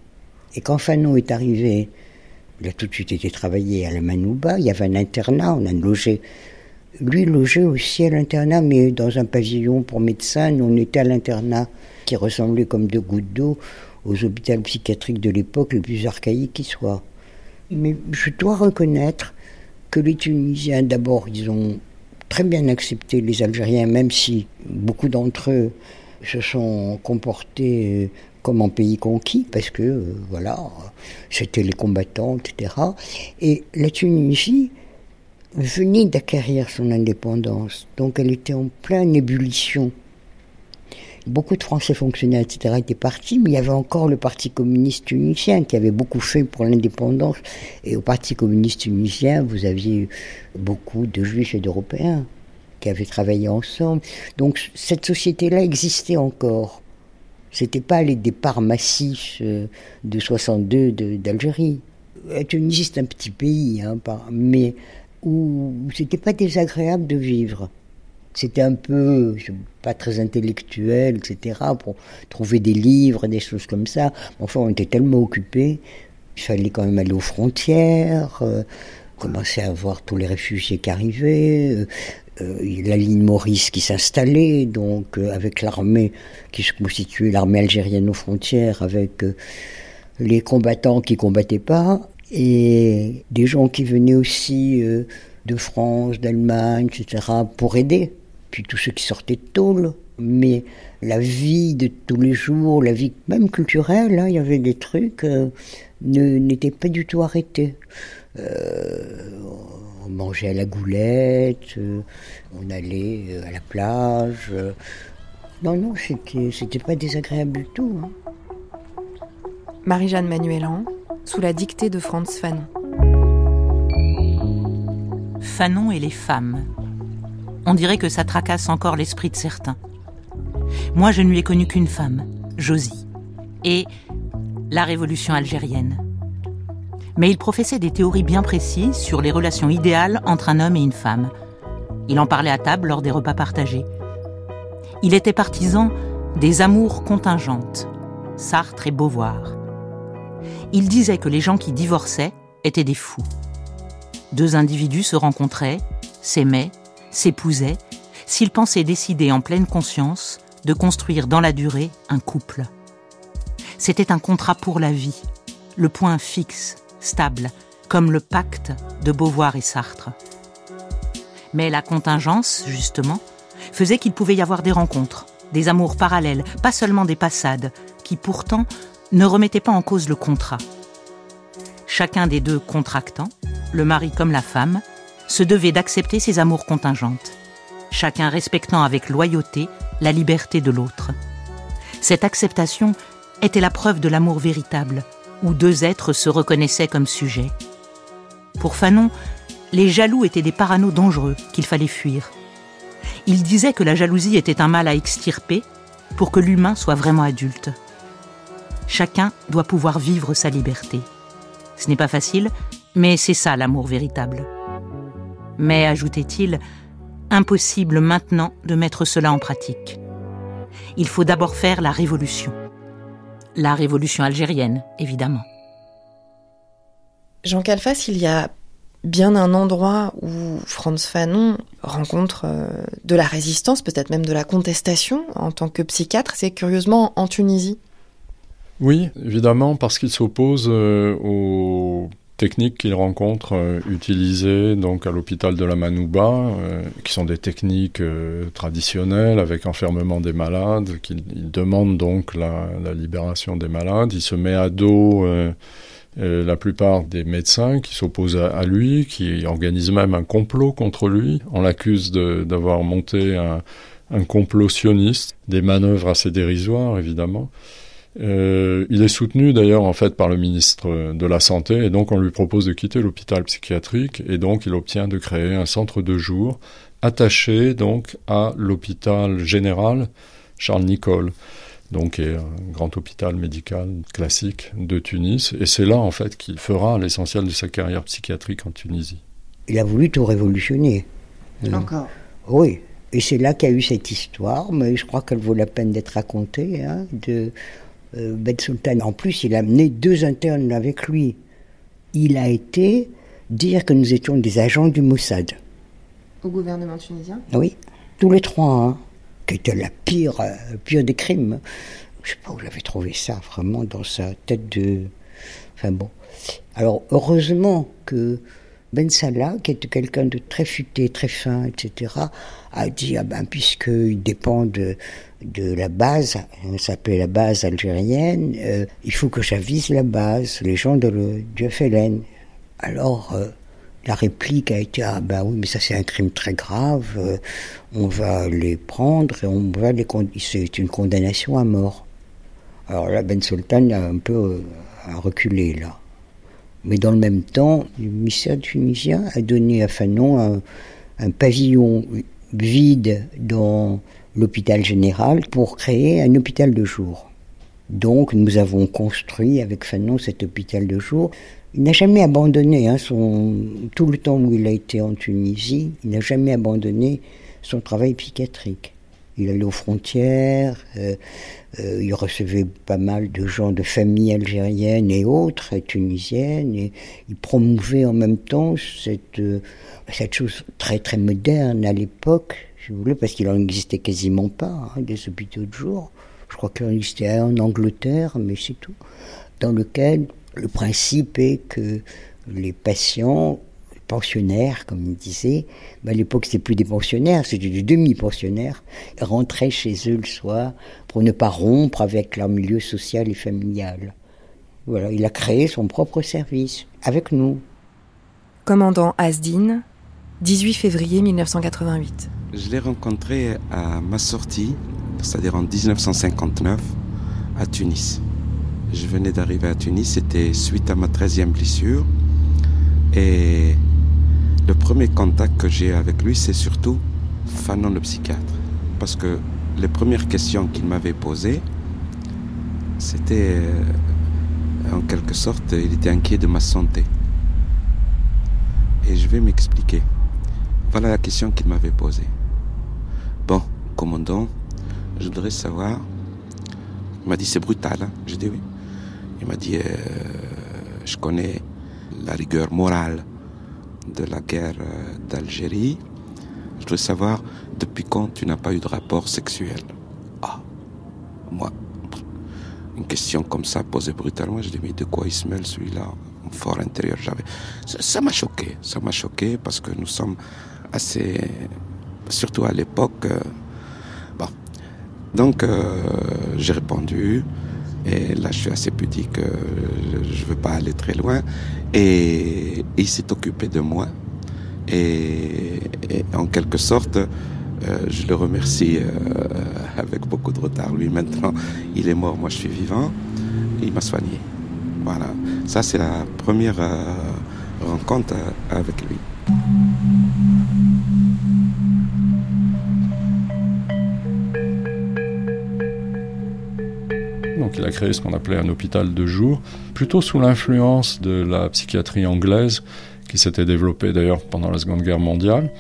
Et quand Fanon est arrivé, il a tout de suite été travaillé à la Manouba, il y avait un internat, on a logé. Lui logeait aussi à l'internat, mais dans un pavillon pour médecins, on était à l'internat qui ressemblait comme deux gouttes d'eau aux hôpitaux psychiatriques de l'époque les plus archaïques qui soient. Mais je dois reconnaître que les Tunisiens, d'abord, ils ont très bien accepté les Algériens, même si beaucoup d'entre eux se sont comportés euh, comme en pays conquis, parce que, euh, voilà, c'était les combattants, etc. Et la Tunisie venait d'acquérir son indépendance, donc elle était en pleine ébullition. Beaucoup de Français fonctionnaires, etc., étaient partis, mais il y avait encore le Parti communiste tunisien qui avait beaucoup fait pour l'indépendance. Et au Parti communiste tunisien, vous aviez beaucoup de Juifs et d'Européens qui avaient travaillé ensemble. Donc cette société-là existait encore. C'était pas les départs massifs euh, de 62 de- d'Algérie. La Tunisie, c'est un petit pays, hein, mais où c'était pas désagréable de vivre. C'était un peu, pas très intellectuel, etc., pour trouver des livres, des choses comme ça. Enfin, on était tellement occupés, il fallait quand même aller aux frontières, euh, commencer à voir tous les réfugiés qui arrivaient, euh, euh, la ligne Maurice qui s'installait, donc avec l'armée qui se constituait, l'armée algérienne aux frontières, avec les combattants qui combattaient pas, et des gens qui venaient aussi de France, d'Allemagne, etc., pour aider. Puis tous ceux qui sortaient de tôle. Mais la vie de tous les jours, la vie même culturelle, hein, il y avait des trucs, euh, ne- n'étaient pas du tout arrêtés. Euh, on mangeait à la goulette, euh, on allait euh, à la plage. euh, Non, non, c'était pas désagréable du tout. Hein. Marie-Jeanne Manuelan, sous la dictée de Franz Fanon. Fanon et les femmes. On dirait que ça tracasse encore l'esprit de certains. Moi, je ne lui ai connu qu'une femme, Josie, et la révolution algérienne. Mais il professait des théories bien précises sur les relations idéales entre un homme et une femme. Il en parlait à table lors des repas partagés. Il était partisan des amours contingentes, Sartre et Beauvoir. Il disait que les gens qui divorçaient étaient des fous. Deux individus se rencontraient, s'aimaient, s'épousaient, s'ils pensaient décider en pleine conscience de construire dans la durée un couple. C'était un contrat pour la vie, le point fixe, stable, comme le pacte de Beauvoir et Sartre. Mais la contingence, justement, faisait qu'il pouvait y avoir des rencontres, des amours parallèles, pas seulement des passades, qui pourtant ne remettaient pas en cause le contrat. Chacun des deux contractants, le mari comme la femme, se devait d'accepter ces amours contingentes, chacun respectant avec loyauté la liberté de l'autre. Cette acceptation était la preuve de l'amour véritable, où deux êtres se reconnaissaient comme sujets. Pour Fanon, les jaloux étaient des paranos dangereux qu'il fallait fuir. Il disait que la jalousie était un mal à extirper pour que l'humain soit vraiment adulte. Chacun doit pouvoir vivre sa liberté. Ce n'est pas facile, mais c'est ça l'amour véritable. Mais, ajoutait-il, impossible maintenant de mettre cela en pratique. Il faut d'abord faire la révolution. La révolution algérienne, évidemment. Jean Calfas, il y a bien un endroit où Franz Fanon rencontre euh, de la résistance, peut-être même de la contestation en tant que psychiatre, c'est curieusement en Tunisie. Oui, évidemment, parce qu'il s'oppose euh, aux techniques qu'il rencontre euh, utilisées donc à l'hôpital de la Manouba, qui sont des techniques traditionnelles avec enfermement des malades. Qu'il, il demande donc la, libération des malades. Il se met à dos euh, la plupart des médecins qui s'opposent à, lui, qui organisent même un complot contre lui. On l'accuse d'avoir monté un, un, complot sioniste, des manœuvres assez dérisoires évidemment. Euh, il est soutenu d'ailleurs en fait par le ministre de la Santé et donc on lui propose de quitter l'hôpital psychiatrique et donc il obtient de créer un centre de jour attaché donc à l'hôpital général Charles Nicolle donc est un grand hôpital médical classique de Tunis. Et c'est là, en fait, qu'il fera l'essentiel de sa carrière psychiatrique en Tunisie. Il a voulu tout révolutionner. Encore Oui. Et c'est là qu'il y a eu cette histoire, mais je crois qu'elle vaut la peine d'être racontée, hein, de euh, Ben Sultan. En plus, il a amené deux internes avec lui. Il a été dire que nous étions des agents du Mossad. Au gouvernement tunisien? Oui, tous les trois. Hein qui était la pire, euh, pire des crimes. Je sais pas où j'avais trouvé ça, vraiment, dans sa tête de... Enfin bon. Alors, heureusement que Ben Salah, qui était quelqu'un de très futé, très fin, etc., a dit, ah ben, puisqu'il dépend de, de la base, ça s'appelait la base algérienne, euh, il faut que j'avise la base, les gens de le, FLN. Alors, euh, la réplique a été ah ben oui mais ça c'est un crime très grave, euh, on va les prendre et on va les c'est une condamnation à mort. Alors là Ben Sultan a un peu reculé là. Mais dans le même temps, le ministère tunisien a donné à Fanon un pavillon vide dans l'hôpital général pour créer un hôpital de jour. Donc nous avons construit avec Fanon cet hôpital de jour il n'a jamais abandonné, hein, son, tout le temps où il a été en Tunisie, il n'a jamais abandonné son travail psychiatrique. Il allait aux frontières, euh, euh, il recevait pas mal de gens de familles algériennes et autres, et tunisiennes, et il promouvait en même temps cette, euh, cette chose très très moderne à l'époque, parce qu'il en existait quasiment pas, hein, des hôpitaux de jour. Je crois qu'il en existait un en Angleterre, mais c'est tout. Dans lequel le principe est que les patients, les pensionnaires, comme il disait, ben à l'époque c'était plus des pensionnaires, c'était des demi-pensionnaires, rentraient chez eux le soir pour ne pas rompre avec leur milieu social et familial. Voilà, il a créé son propre service avec nous. Commandant Asdin, 18 février 1988. Je l'ai rencontré à ma sortie c'est-à-dire en 1959, à Tunis. Je venais d'arriver à Tunis, c'était suite à ma 13e blessure. Et le premier contact que j'ai avec lui, c'est surtout Fanon le psychiatre. Parce que les premières questions qu'il m'avait posées, c'était euh, en quelque sorte, il était inquiet de ma santé. Et je vais m'expliquer. Voilà la question qu'il m'avait posée. Bon, commandant, je voudrais savoir. Il m'a dit c'est brutal. Hein. J'ai dit oui. Il m'a dit euh, je connais la rigueur morale de la guerre euh, d'Algérie. Je voudrais savoir depuis quand tu n'as pas eu de rapport sexuel? Ah, moi, une question comme ça posée brutalement, je dis mais de quoi il se mêle celui-là? Fort intérieur j'avais. Ça m'a choqué, ça m'a choqué parce que nous sommes assez, surtout à l'époque. Euh, bon, donc euh, j'ai répondu et là je suis assez pudique, euh, je ne veux pas aller très loin et, il s'est occupé de moi et, en quelque sorte. je le remercie avec beaucoup de retard. Lui, maintenant, il est mort, moi je suis vivant. Il m'a soigné. Voilà, ça c'est la première rencontre avec lui. Donc il a créé ce qu'on appelait un hôpital de jour, plutôt sous l'influence de la psychiatrie anglaise qui s'était développée d'ailleurs pendant la Seconde Guerre mondiale.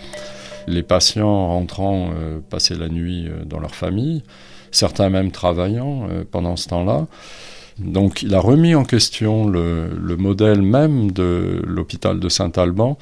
Les patients rentrant euh, passaient la nuit dans leur famille, certains même travaillant pendant ce temps-là. Donc il a remis en question le, modèle même de l'hôpital de Saint-Alban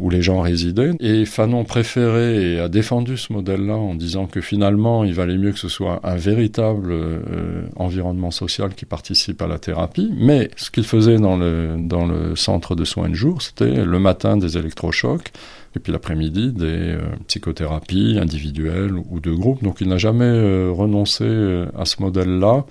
où les gens résidaient. Et Fanon préférait et a défendu ce modèle-là en disant que finalement, il valait mieux que ce soit un véritable euh, environnement social qui participe à la thérapie. Mais ce qu'il faisait dans le, dans le centre de soins de jour, c'était le matin des électrochocs et puis l'après-midi des euh, psychothérapies individuelles ou de groupe. Donc il n'a jamais euh, renoncé à ce modèle-là.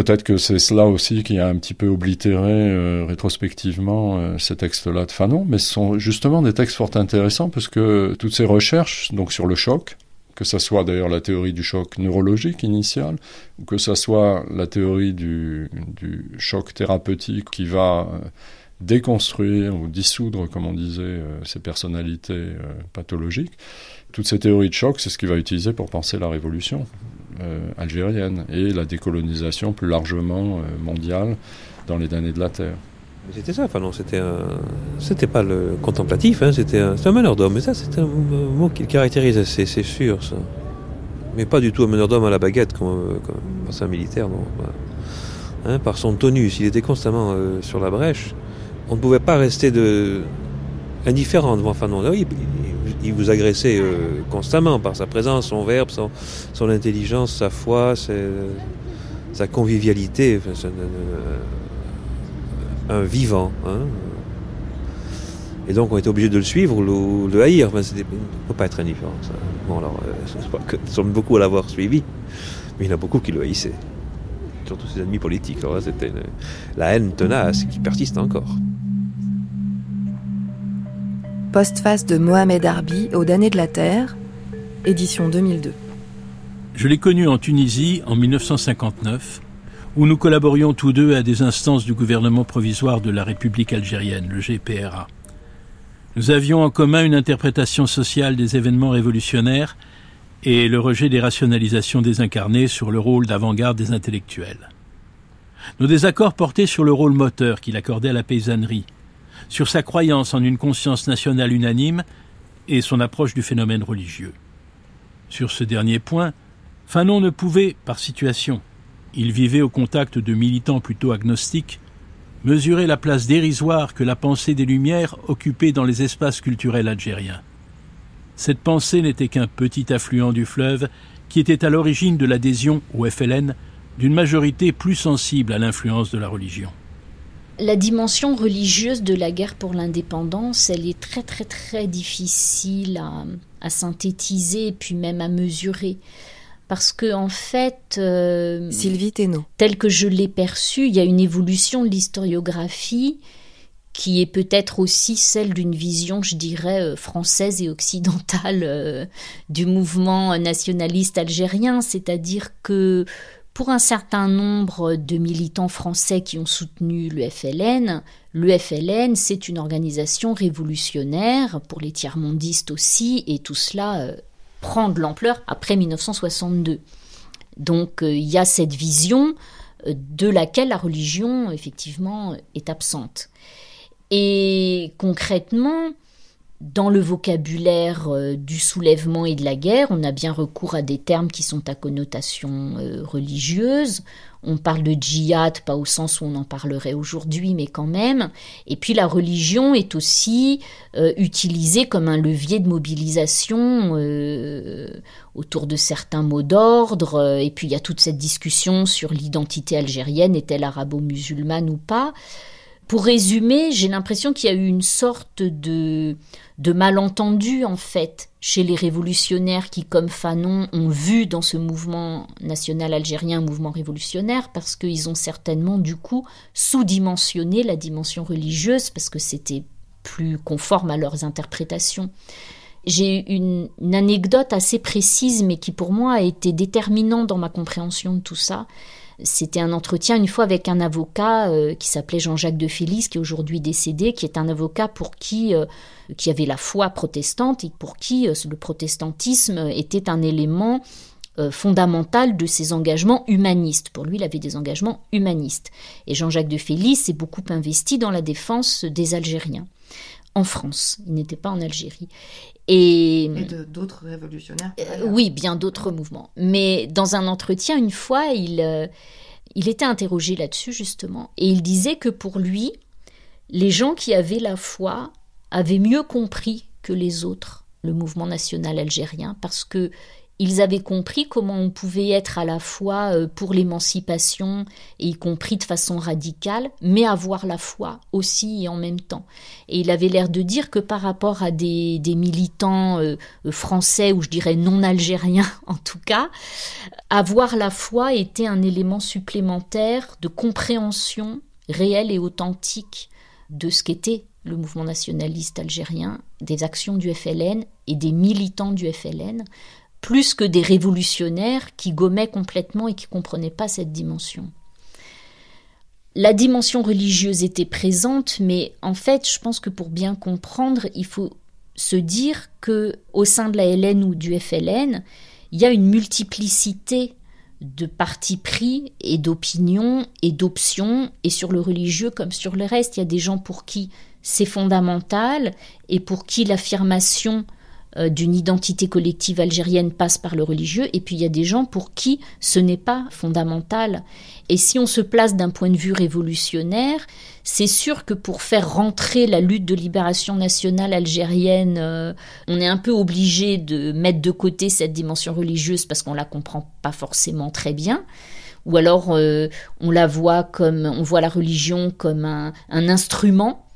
Peut-être que c'est cela aussi qui a un petit peu oblitéré euh, rétrospectivement euh, ces textes-là de Fanon, mais ce sont justement des textes fort intéressants parce que toutes ces recherches donc sur le choc, que ce soit d'ailleurs la théorie du choc neurologique initial, ou que ce soit la théorie du, choc thérapeutique qui va euh, déconstruire ou dissoudre, comme on disait, ces personnalités pathologiques, toutes ces théories de choc, c'est ce qu'il va utiliser pour penser la révolution. Euh, algérienne et la décolonisation plus largement euh, mondiale dans les damnés de la Terre. C'était ça, enfin c'était c'était pas le contemplatif, hein, c'était un, un, meneur d'homme, mais ça c'est un mot qui le caractérise, c'est, sûr ça. Mais pas du tout un meneur d'homme à la baguette comme, comme un militaire, non. Hein, par son tonus, il était constamment euh, sur la brèche. On ne pouvait pas rester de indifférent devant il, il vous agressait euh, constamment par sa présence, son verbe, son, intelligence, sa foi, sa convivialité. Enfin, un, vivant. Hein. Et donc on était obligé de le suivre ou de le haïr. Enfin, ne peut pas être indifférent. Bon, alors, euh, [LAUGHS] que, nous sommes beaucoup à l'avoir suivi, mais il y en a beaucoup qui le haïssaient. Surtout ses ennemis politiques. c'était la haine tenace qui persiste encore. Postface de Mohamed Arbi aux damnés de la Terre, édition 2002. Je l'ai connu en Tunisie en 1959, où nous collaborions tous deux à des instances du gouvernement provisoire de la République algérienne, le GPRA. Nous avions en commun une interprétation sociale des événements révolutionnaires et le rejet des rationalisations désincarnées sur le rôle d'avant-garde des intellectuels. Nos désaccords portaient sur le rôle moteur qu'il accordait à la paysannerie, sur sa croyance en une conscience nationale unanime et son approche du phénomène religieux. Sur ce dernier point, Fanon ne pouvait, par situation, il vivait au contact de militants plutôt agnostiques, mesurer la place dérisoire que la pensée des Lumières occupait dans les espaces culturels algériens. Cette pensée n'était qu'un petit affluent du fleuve qui était à l'origine de l'adhésion au FLN d'une majorité plus sensible à l'influence de la religion la dimension religieuse de la guerre pour l'indépendance, elle est très très très difficile à, synthétiser et puis même à mesurer. Parce que en fait, euh, Sylvie tel que je l'ai perçu, il y a une évolution de l'historiographie qui est peut-être aussi celle d'une vision, je dirais, euh, française et occidentale euh, du mouvement nationaliste algérien, c'est-à-dire que pour un certain nombre de militants français qui ont soutenu le FLN, le FLN, c'est une organisation révolutionnaire, pour les tiers-mondistes aussi, et tout cela euh, prend de l'ampleur après 1962. Donc il y a cette vision de laquelle la religion, effectivement, est absente. Et concrètement, dans le vocabulaire euh, du soulèvement et de la guerre, on a bien recours à des termes qui sont à connotation euh, religieuse. On parle de djihad, pas au sens où on en parlerait aujourd'hui, mais quand même. Et puis la religion est aussi euh, utilisée comme un levier de mobilisation autour de certains mots d'ordre. Et puis il y a toute cette discussion sur l'identité algérienne, est-elle arabo-musulmane ou pas pour résumer, j'ai l'impression qu'il y a eu une sorte de, malentendu en fait chez les révolutionnaires qui, comme Fanon, ont vu dans ce mouvement national algérien un mouvement révolutionnaire parce qu'ils ont certainement du coup sous-dimensionné la dimension religieuse parce que c'était plus conforme à leurs interprétations. J'ai une, une anecdote assez précise mais qui pour moi a été déterminante dans ma compréhension de tout ça. C'était un entretien une fois avec un avocat euh, qui s'appelait Jean-Jacques de Félix, qui est aujourd'hui décédé, qui est un avocat pour qui, euh, qui avait la foi protestante et pour qui euh, le protestantisme était un élément fondamental de ses engagements humanistes. Pour lui, il avait des engagements humanistes. Et Jean-Jacques de Félix s'est beaucoup investi dans la défense des Algériens en France. Il n'était pas en Algérie. Et, d'autres révolutionnaires euh, Oui, bien d'autres mouvements. Mais dans un entretien, une fois, il, euh, il était interrogé là-dessus, justement. Et il disait que pour lui, les gens qui avaient la foi avaient mieux compris que les autres le mouvement national algérien parce que ils avaient compris comment on pouvait être à la fois euh, pour l'émancipation, y compris de façon radicale, mais avoir la foi aussi et en même temps. Et il avait l'air de dire que par rapport à des, militants euh, euh, français, ou je dirais non algériens [LAUGHS] en tout cas, avoir la foi était un élément supplémentaire de compréhension réelle et authentique de ce qu'était le mouvement nationaliste algérien, des actions du FLN et des militants du FLN, plus que des révolutionnaires qui gommaient complètement et qui ne comprenaient pas cette dimension. La dimension religieuse était présente, mais en fait, je pense que pour bien comprendre, il faut se dire que au sein de la LN ou du FLN, il y a une multiplicité de partis pris et d'opinions et d'options, et sur le religieux comme sur le reste, il y a des gens pour qui c'est fondamental et pour qui l'affirmation d'une identité collective algérienne passe par le religieux, et puis il y a des gens pour qui ce n'est pas fondamental. Et si on se place d'un point de vue révolutionnaire, c'est sûr que pour faire rentrer la lutte de libération nationale algérienne, euh, on est un peu obligé de mettre de côté cette dimension religieuse parce qu'on la comprend pas forcément très bien ou alors euh, on la voit comme on voit la religion comme un instrument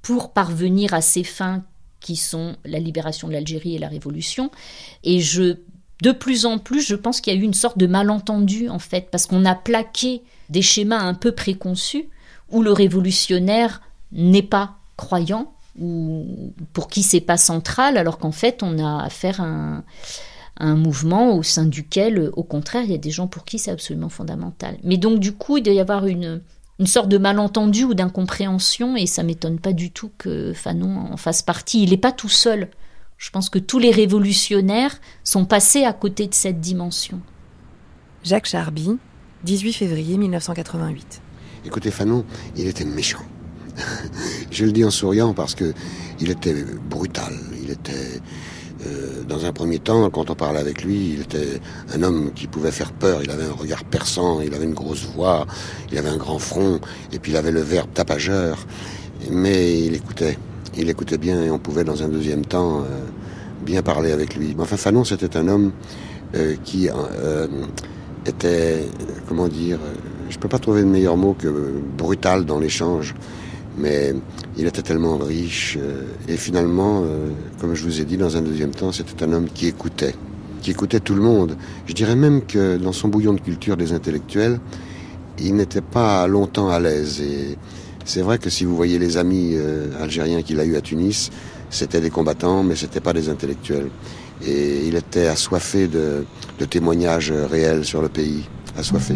pour parvenir à ses fins qui sont la libération de l'Algérie et la Révolution. Et je, de plus en plus, je pense qu'il y a eu une sorte de malentendu, en fait, parce qu'on a plaqué des schémas un peu préconçus où le révolutionnaire n'est pas croyant, ou pour qui c'est pas central, alors qu'en fait, on a affaire à un, à un mouvement au sein duquel, au contraire, il y a des gens pour qui c'est absolument fondamental. Mais donc, du coup, il doit y avoir une, une sorte de malentendu ou d'incompréhension, et ça m'étonne pas du tout que Fanon en fasse partie. Il n'est pas tout seul. Je pense que tous les révolutionnaires sont passés à côté de cette dimension. Jacques Charby, 18 février 1988. Écoutez, Fanon, il était méchant. [LAUGHS] Je le dis en souriant parce que il était brutal, il était euh, dans un premier temps, quand on parlait avec lui, il était un homme qui pouvait faire peur. Il avait un regard perçant, il avait une grosse voix, il avait un grand front, et puis il avait le verbe tapageur. Mais il écoutait, il écoutait bien, et on pouvait dans un deuxième temps euh, bien parler avec lui. Enfin, Fanon, c'était un homme euh, qui était, comment dire, je peux pas trouver de meilleur mot que brutal dans l'échange mais il était tellement riche. Euh, et finalement, euh, comme je vous ai dit dans un deuxième temps, c'était un homme qui écoutait, qui écoutait tout le monde. Je dirais même que dans son bouillon de culture des intellectuels, il n'était pas longtemps à l'aise. Et C'est vrai que si vous voyez les amis euh, algériens qu'il a eus à Tunis, c'était des combattants, mais c'était pas des intellectuels. Et il était assoiffé de, de témoignages réels sur le pays, assoiffé.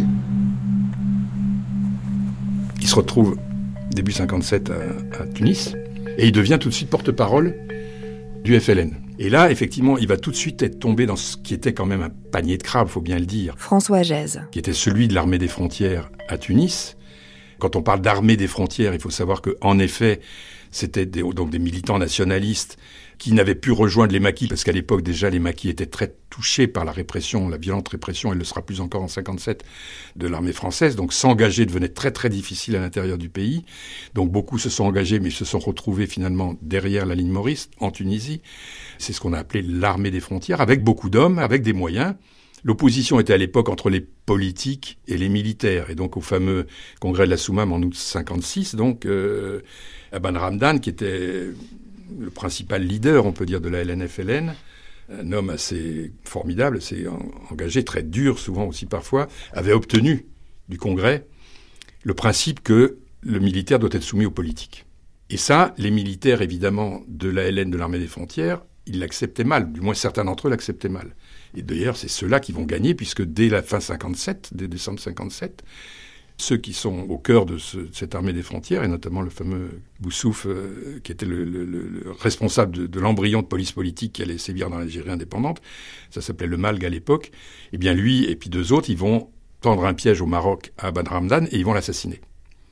Il se retrouve début 57 à, à Tunis et il devient tout de suite porte-parole du FLN. Et là, effectivement, il va tout de suite être tombé dans ce qui était quand même un panier de crabes, faut bien le dire. François Gèze. Qui était celui de l'armée des frontières à Tunis. Quand on parle d'armée des frontières, il faut savoir que, en effet, c'était des, donc des militants nationalistes qui n'avaient pu rejoindre les maquis, parce qu'à l'époque déjà les maquis étaient très touchés par la répression, la violente répression, elle le sera plus encore en 57 de l'armée française. Donc s'engager devenait très très difficile à l'intérieur du pays. Donc beaucoup se sont engagés, mais se sont retrouvés finalement derrière la ligne Maurice, en Tunisie. C'est ce qu'on a appelé l'armée des frontières, avec beaucoup d'hommes, avec des moyens. L'opposition était à l'époque entre les politiques et les militaires. Et donc au fameux congrès de la Soumam en août 56, donc euh, Aban Ramdan, qui était le principal leader, on peut dire, de la LNFLN, un homme assez formidable, assez engagé, très dur souvent aussi parfois, avait obtenu du Congrès le principe que le militaire doit être soumis aux politiques. Et ça, les militaires, évidemment, de la LN, de l'armée des frontières, ils l'acceptaient mal, du moins certains d'entre eux l'acceptaient mal. Et d'ailleurs, c'est ceux-là qui vont gagner, puisque dès la fin 57, dès décembre 57, ceux qui sont au cœur de, ce, de, cette armée des frontières, et notamment le fameux Boussouf, euh, qui était le, le, le responsable de, l'embryon de police politique qui allait sévir dans l'Algérie indépendante, ça s'appelait le Malg à l'époque, eh bien lui et puis deux autres, ils vont tendre un piège au Maroc à Ban Ramdan et ils vont l'assassiner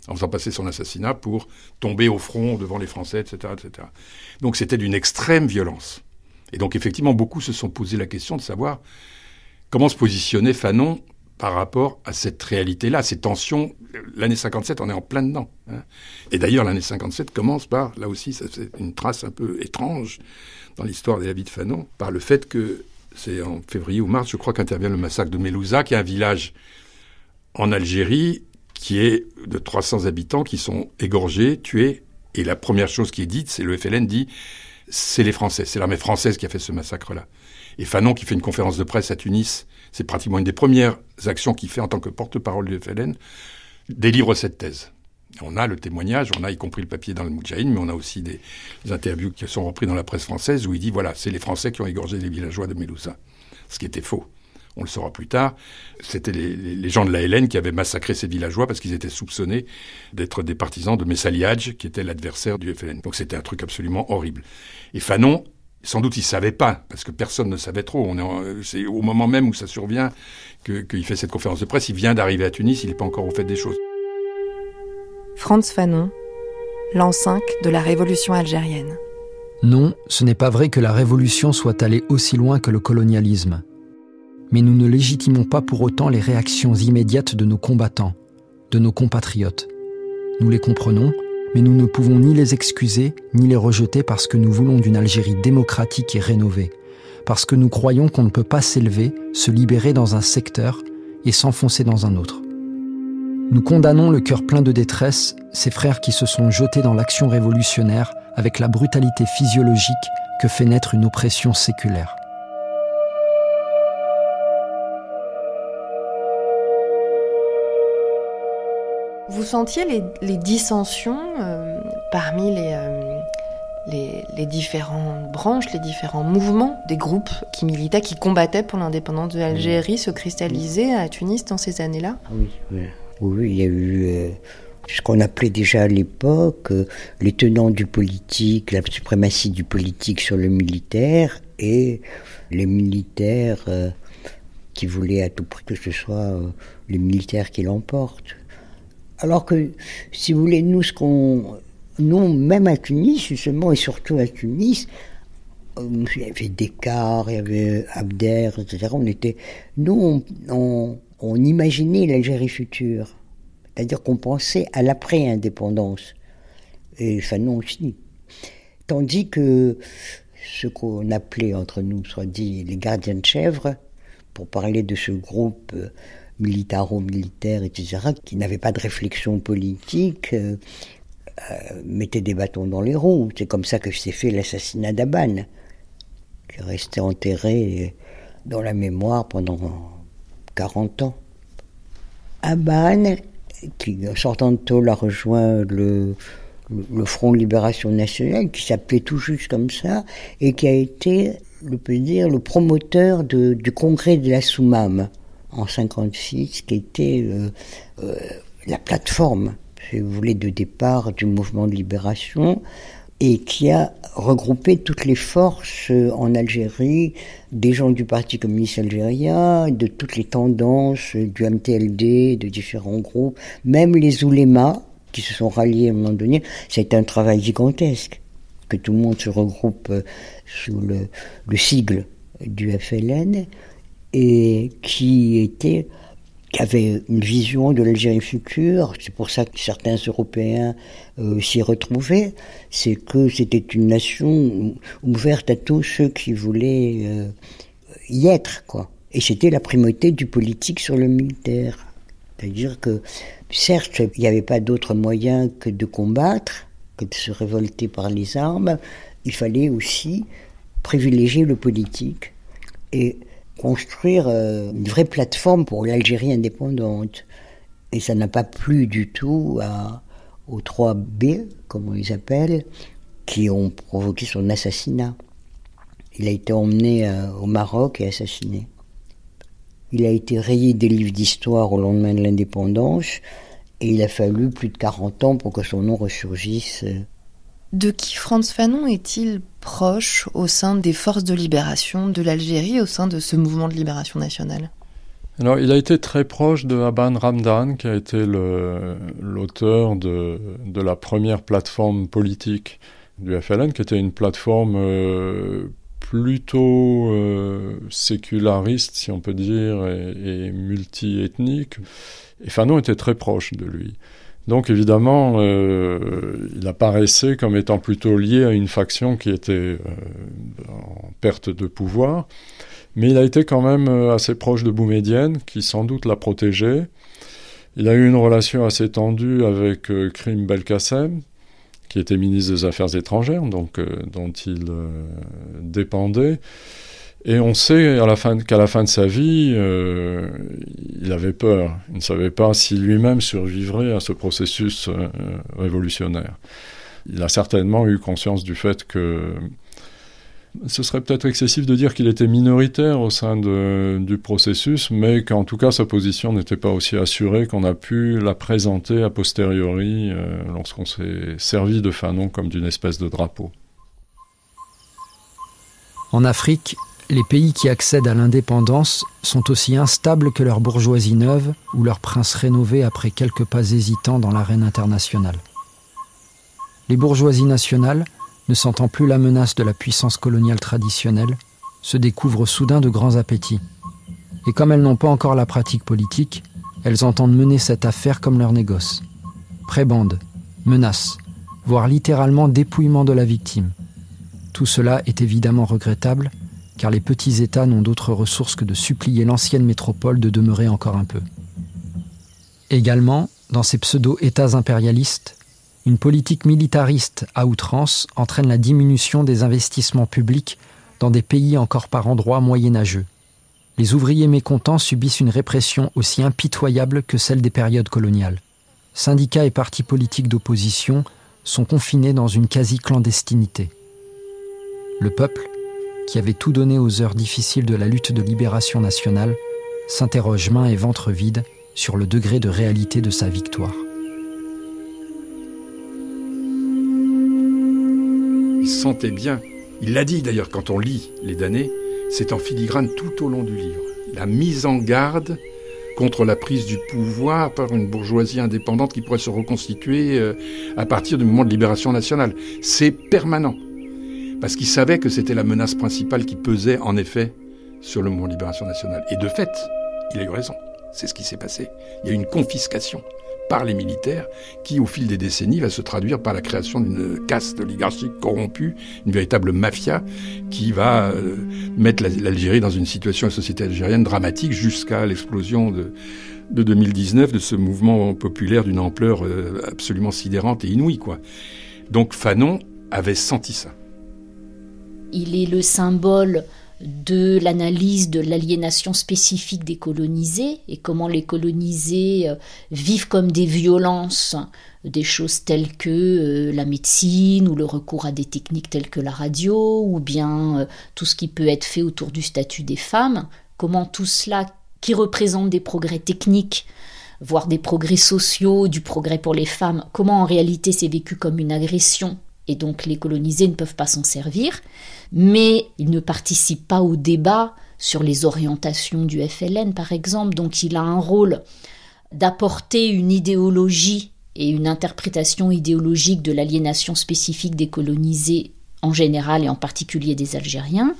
en faisant passer son assassinat pour tomber au front devant les Français, etc. etc. Donc c'était d'une extrême violence. Et donc effectivement, beaucoup se sont posé la question de savoir comment se positionner Fanon par rapport à cette réalité-là, ces tensions. L'année 57, on est en plein dedans. Hein. Et d'ailleurs, l'année 57 commence par, là aussi, c'est une trace un peu étrange dans l'histoire de la vie de Fanon, par le fait que c'est en février ou mars, je crois, qu'intervient le massacre de Melouza, qui est un village en Algérie qui est de 300 habitants qui sont égorgés, tués. Et la première chose qui est dite, c'est le FLN dit, c'est les Français, c'est l'armée française qui a fait ce massacre-là. Et Fanon, qui fait une conférence de presse à Tunis, c'est pratiquement une des premières actions qu'il fait en tant que porte-parole du FLN, délivre cette thèse. On a le témoignage, on a y compris le papier dans le Moudjahid, mais on a aussi des, interviews qui sont reprises dans la presse française où il dit voilà, c'est les Français qui ont égorgé les villageois de Melouza. Ce qui était faux. On le saura plus tard. C'était les, gens de la Hélène qui avaient massacré ces villageois parce qu'ils étaient soupçonnés d'être des partisans de Messaliadj, qui était l'adversaire du FLN. Donc c'était un truc absolument horrible. Et Fanon sans doute il savait pas, parce que personne ne savait trop. On est, c'est au moment même où ça survient qu'il que fait cette conférence de presse. Il vient d'arriver à Tunis, il n'est pas encore au fait des choses. Franz Fanon, l'an 5 de la révolution algérienne. Non, ce n'est pas vrai que la révolution soit allée aussi loin que le colonialisme. Mais nous ne légitimons pas pour autant les réactions immédiates de nos combattants, de nos compatriotes. Nous les comprenons, mais nous ne pouvons ni les excuser ni les rejeter parce que nous voulons d'une Algérie démocratique et rénovée, parce que nous croyons qu'on ne peut pas s'élever, se libérer dans un secteur et s'enfoncer dans un autre. Nous condamnons le cœur plein de détresse ces frères qui se sont jetés dans l'action révolutionnaire avec la brutalité physiologique que fait naître une oppression séculaire. Vous sentiez les, dissensions euh, parmi les, euh, les, différentes branches, les différents mouvements des groupes qui militaient, qui combattaient pour l'indépendance de l'Algérie, se cristalliser à Tunis dans ces années-là? Oui, oui, il y a eu euh, ce qu'on appelait déjà à l'époque les tenants du politique, la suprématie du politique sur le militaire et les militaires qui voulaient à tout prix que ce soit les militaires qui l'emportent. Alors que, si vous voulez, nous, ce qu'on. Nous, même à Tunis, justement, et surtout à Tunis, il y avait Descartes, il y avait Abder, etc. On était. Nous, on, on, imaginait l'Algérie future. C'est-à-dire qu'on pensait à l'après-indépendance. Et Fanon aussi. Tandis que ce qu'on appelait entre nous, soit dit, les gardiens de chèvre, pour parler de ce groupe militaro-militaire, etc., qui n'avaient pas de réflexion politique, euh, euh, mettaient des bâtons dans les roues. C'est comme ça que s'est fait l'assassinat d'Aban, qui est resté enterré dans la mémoire pendant 40 ans. Aban qui, sortant de Tôle, a rejoint le, Front de Libération Nationale, qui s'appelait tout juste comme ça, et qui a été, je peux dire, le promoteur du congrès de la Soumam en 56, qui était euh, euh, la plateforme, si vous voulez, de départ du mouvement de libération, et qui a regroupé toutes les forces en Algérie, des gens du Parti communiste algérien, de toutes les tendances du MTLD, de différents groupes, même les oulémas, qui se sont ralliés à un moment donné, c'est un travail gigantesque, que tout le monde se regroupe euh, sous le sigle du FLN, et qui était qui avait une vision de l'Algérie future, c'est pour ça que certains Européens euh, s'y retrouvaient, c'est que c'était une nation ouverte à tous ceux qui voulaient euh, y être, quoi. Et c'était la primauté du politique sur le militaire. C'est-à-dire que, certes, il n'y avait pas d'autre moyen que de combattre, que de se révolter par les armes, il fallait aussi privilégier le politique. Et construire euh, une vraie plateforme pour l'Algérie indépendante. Et ça n'a pas plu du tout aux trois B, comme on les appelle, qui ont provoqué son assassinat. Il a été emmené euh, au Maroc et assassiné. Il a été rayé des livres d'histoire au lendemain de l'indépendance et il a fallu plus de 40 ans pour que son nom ressurgisse. De qui Franz Fanon est-il proche au sein des forces de libération de l'Algérie, au sein de ce mouvement de libération nationale? Alors, il a été très proche de Aban Ramdan, qui a été l'auteur de, la première plateforme politique du FLN, qui était une plateforme euh, plutôt euh, séculariste, si on peut dire, et, et multiethnique. Et Fanon était très proche de lui. Donc évidemment, euh, il apparaissait comme étant plutôt lié à une faction qui était euh, en perte de pouvoir, mais il a été quand même euh, assez proche de Boumedienne, qui sans doute l'a protégé. Il a eu une relation assez tendue avec Krim Belkacem, qui était ministre des Affaires étrangères, donc dont il dépendait. Et on sait qu'à la fin de sa vie, euh, il avait peur. Il ne savait pas si lui-même survivrait à ce processus euh, révolutionnaire. Il a certainement eu conscience du fait que ce serait peut-être excessif de dire qu'il était minoritaire au sein du processus, mais qu'en tout cas sa position n'était pas aussi assurée qu'on a pu la présenter a posteriori euh, lorsqu'on s'est servi de Fanon comme d'une espèce de drapeau. En Afrique, les pays qui accèdent à l'indépendance sont aussi instables que leur bourgeoisie neuve ou leur prince rénové après quelques pas hésitants dans l'arène internationale. Les bourgeoisies nationales, ne sentant plus la menace de la puissance coloniale traditionnelle, se découvrent soudain de grands appétits. Et comme elles n'ont pas encore la pratique politique, elles entendent mener cette affaire comme leur négoce. Prébande, menace, voire littéralement dépouillement de la victime. Tout cela est évidemment regrettable, car les petits États n'ont d'autre ressource que de supplier l'ancienne métropole de demeurer encore un peu. Également, dans ces pseudo-États impérialistes, une politique militariste à outrance entraîne la diminution des investissements publics dans des pays encore par endroits moyenâgeux. Les ouvriers mécontents subissent une répression aussi impitoyable que celle des périodes coloniales. Syndicats et partis politiques d'opposition sont confinés dans une quasi-clandestinité. Le peuple, qui avait tout donné aux heures difficiles de la lutte de libération nationale, s'interroge main et ventre vide sur le degré de réalité de sa victoire. Il sentait bien, il l'a dit d'ailleurs quand on lit les damnés, c'est en filigrane tout au long du livre. La mise en garde contre la prise du pouvoir par une bourgeoisie indépendante qui pourrait se reconstituer euh, à partir du moment de libération nationale. C'est permanent parce qu'il savait que c'était la menace principale qui pesait en effet sur le mouvement de libération nationale. Et de fait, il a eu raison. C'est ce qui s'est passé. Il y a eu une confiscation par les militaires qui, au fil des décennies, va se traduire par la création d'une caste oligarchique corrompue, une véritable mafia qui va euh, mettre l'Algérie dans une situation, la société algérienne dramatique jusqu'à l'explosion de, de 2019 de ce mouvement populaire d'une ampleur euh, absolument sidérante et inouïe. Quoi. Donc Fanon avait senti ça il est le symbole de l'analyse de l'aliénation spécifique des colonisés et comment les colonisés euh, vivent comme des violences des choses telles que euh, la médecine ou le recours à des techniques telles que la radio ou bien euh, tout ce qui peut être fait autour du statut des femmes, comment tout cela qui représente des progrès techniques voire des progrès sociaux, du progrès pour les femmes, comment en réalité c'est vécu comme une agression et donc les colonisés ne peuvent pas s'en servir, mais ils ne participent pas au débat sur les orientations du FLN par exemple, donc il a un rôle d'apporter une idéologie et une interprétation idéologique de l'aliénation spécifique des colonisés en général et en particulier des Algériens.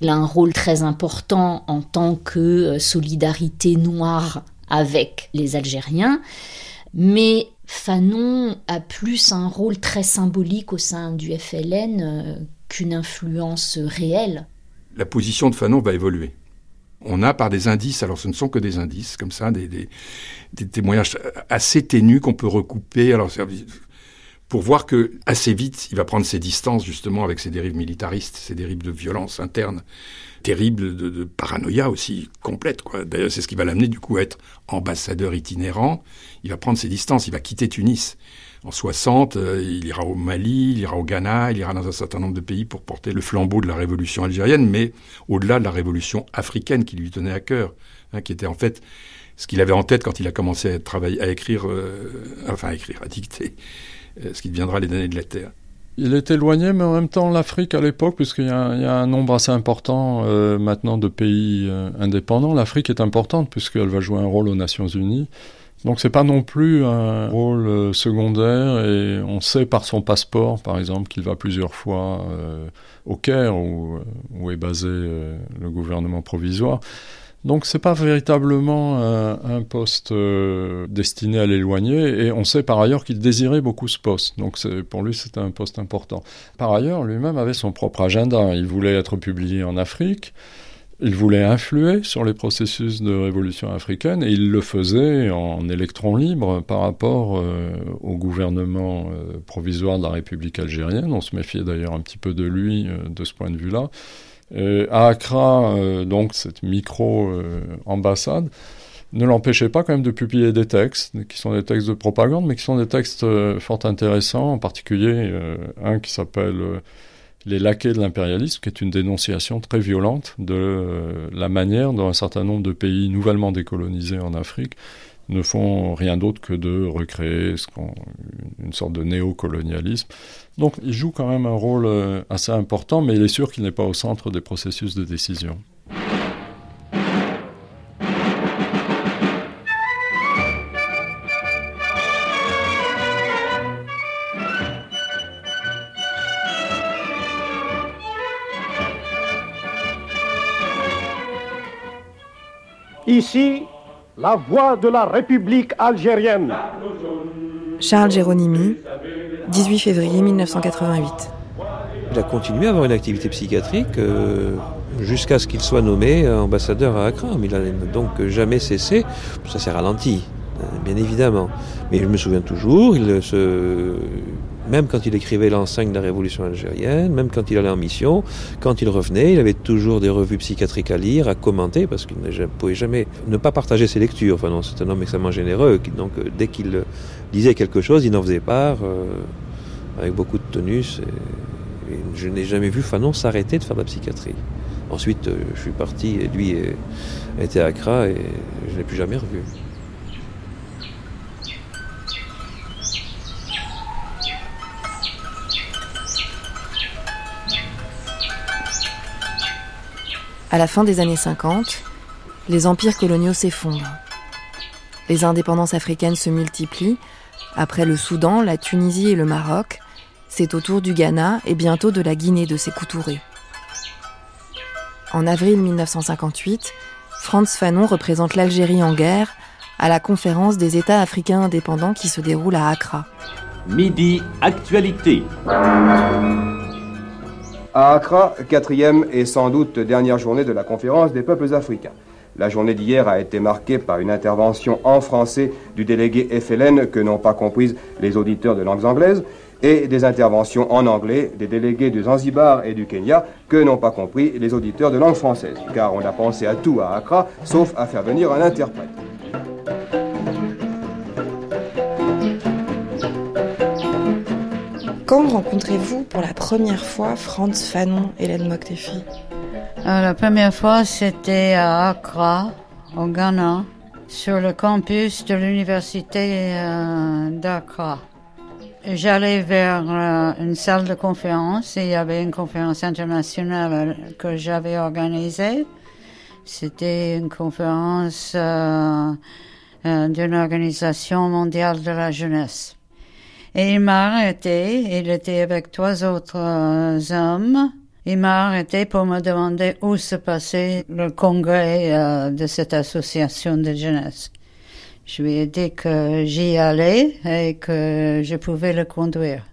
Il a un rôle très important en tant que euh, solidarité noire avec les Algériens, mais Fanon a plus un rôle très symbolique au sein du FLN euh, qu'une influence réelle. La position de Fanon va évoluer. On a par des indices, alors ce ne sont que des indices comme ça, des, des, témoignages assez ténus qu'on peut recouper. Alors pour voir que assez vite, il va prendre ses distances justement avec ses dérives militaristes, ses dérives de violence interne terrible de, paranoïa aussi complète. D'ailleurs, c'est ce qui va l'amener du coup à être ambassadeur itinérant. Il va prendre ses distances, il va quitter Tunis. En 60, euh, il ira au Mali, il ira au Ghana, il ira dans un certain nombre de pays pour porter le flambeau de la révolution algérienne, mais au-delà de la révolution africaine qui lui tenait à cœur, hein, qui était en fait ce qu'il avait en tête quand il a commencé à travailler, à écrire, euh, enfin à écrire, à dicter, euh, ce qui deviendra les données de la Terre. Il est éloigné, mais en même temps, l'Afrique à l'époque, puisqu'il y, a un nombre assez important euh, maintenant de pays euh, indépendants, l'Afrique est importante puisqu'elle va jouer un rôle aux Nations Unies. Donc c'est pas non plus un rôle euh, secondaire et on sait par son passeport, par exemple, qu'il va plusieurs fois au Caire où est basé le gouvernement provisoire. Donc c'est pas véritablement un, poste euh, destiné à l'éloigner et on sait par ailleurs qu'il désirait beaucoup ce poste. Donc pour lui c'était un poste important. Par ailleurs lui-même avait son propre agenda. Il voulait être publié en Afrique. Il voulait influer sur les processus de révolution africaine et il le faisait en électron libre par rapport euh, au gouvernement euh, provisoire de la République algérienne. On se méfiait d'ailleurs un petit peu de lui de ce point de vue-là. Euh, à Accra, euh, donc cette micro-ambassade, ne l'empêchait pas quand même de publier des textes, qui sont des textes de propagande, mais qui sont des textes euh, fort intéressants, en particulier un qui s'appelle Les laquais de l'impérialisme, qui est une dénonciation très violente de la manière dont un certain nombre de pays nouvellement décolonisés en Afrique ne font rien d'autre que de recréer une sorte de néocolonialisme. Donc il joue quand même un rôle euh, assez important, mais il est sûr qu'il n'est pas au centre des processus de décision. Ici, la voix de la République algérienne. Charles Géronimi, 18 février 1988. Il a continué à avoir une activité psychiatrique euh, jusqu'à ce qu'il soit nommé ambassadeur à Accra. Mais il n'a donc jamais cessé. Ça s'est ralenti, euh, bien évidemment. Mais je me souviens toujours, il se, même quand il écrivait l'enseigne de la révolution algérienne, même quand il allait en mission, quand il revenait, il avait toujours des revues psychiatriques à lire, à commenter, parce qu'il ne pouvait jamais ne pas partager ses lectures. Enfin non, c'est un homme extrêmement généreux, donc euh, dès qu'il disait quelque chose, il en faisait part, euh, avec beaucoup de tenus. Et, je n'ai jamais vu Fanon s'arrêter de faire de la psychiatrie. Ensuite, euh, je suis parti et lui était à Accra et je ne l'ai plus jamais revu. À la fin des années 50, les empires coloniaux s'effondrent. Les indépendances africaines se multiplient. Après le Soudan, la Tunisie et le Maroc, c'est au tour du Ghana et bientôt de la Guinée de s'écoutourrer. En avril 1958, Franz Fanon représente l'Algérie en guerre à la conférence des États africains indépendants qui se déroule à Accra. Midi Actualité. À Accra, quatrième et sans doute dernière journée de la conférence des peuples africains. La journée d'hier a été marquée par une intervention en français du délégué FLN que n'ont pas comprise les auditeurs de langues anglaises et des interventions en anglais des délégués du Zanzibar et du Kenya que n'ont pas compris les auditeurs de langue française. Car on a pensé à tout à Accra, sauf à faire venir un interprète. Quand rencontrez-vous pour la première fois Franz Fanon, Hélène Moktefi Euh, La première fois, c'était à Accra, au Ghana, sur le campus de l'université euh, d'Accra. J'allais vers euh, une salle de conférence et il y avait une conférence internationale que j'avais organisée. C'était une conférence d'une organisation mondiale de la jeunesse. Et il m'a arrêté, il était avec trois autres euh, hommes. Il m'a arrêté pour me demander où se passait le congrès euh, de cette association de jeunesse. Je lui ai dit que j'y allais et que je pouvais le conduire.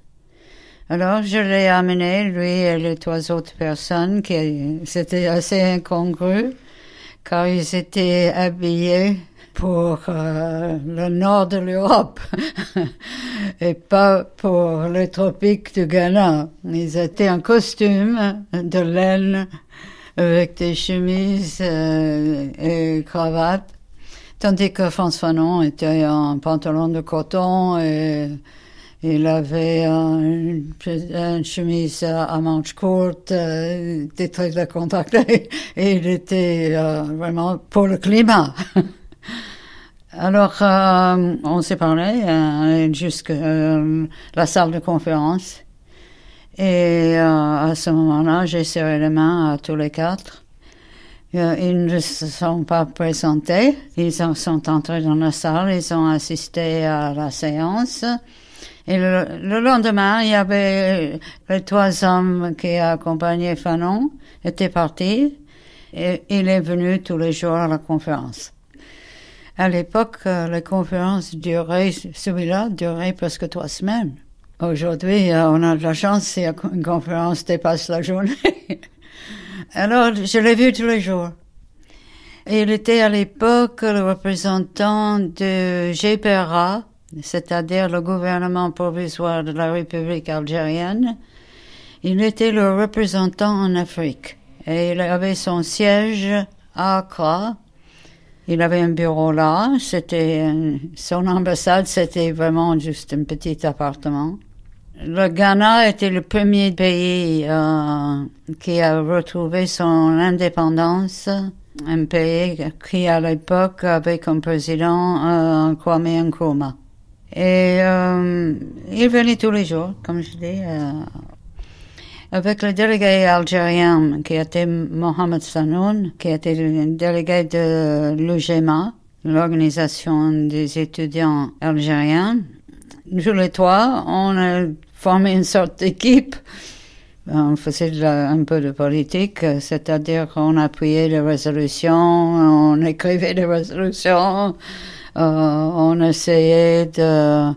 Alors je l'ai amené, lui et les trois autres personnes, qui c'était assez incongru, car ils étaient habillés pour euh, le nord de l'Europe [LAUGHS] et pas pour les tropiques du Ghana. Ils étaient en costume de laine avec des chemises euh, et cravates, tandis que François Fanon était en pantalon de coton et il avait un- une, chemise à manches courtes, euh, des très décontractés, [LAUGHS] et il était euh, vraiment pour le climat. [LAUGHS] Alors, euh, on s'est parlé euh, jusqu'à euh, la salle de conférence. Et euh, à ce moment-là, j'ai serré les mains à tous les quatre. Euh, ils ne se sont pas présentés. Ils sont entrés dans la salle, ils ont assisté à la séance. Et le, le lendemain, il y avait les trois hommes qui accompagnaient Fanon, étaient partis. Et il est venu tous les jours à la conférence. À l'époque, euh, les conférences duraient, celui-là durait presque trois semaines. Aujourd'hui, euh, on a de la chance si une conférence dépasse la journée. [LAUGHS] Alors, je l'ai vu tous les jours. Il était à l'époque le représentant de GPRA, c'est-à-dire le gouvernement provisoire de la République algérienne. Il était le représentant en Afrique et il avait son siège à Accra. Il avait un bureau là, c'était son ambassade, c'était vraiment juste un petit appartement. Le Ghana était le premier pays euh, qui a retrouvé son indépendance, un pays qui à l'époque avait comme président euh, Kwame Nkrumah. Et euh, il venait tous les jours, comme je dis, euh, avec le délégué algérien qui était Mohamed Sanoun, qui était le délégué de l'UGMA, l'organisation des étudiants algériens. Tous les trois, on a formé une sorte d'équipe. On faisait un peu de politique, c'est-à-dire qu'on appuyait les résolutions, on écrivait des résolutions, euh, on essayait de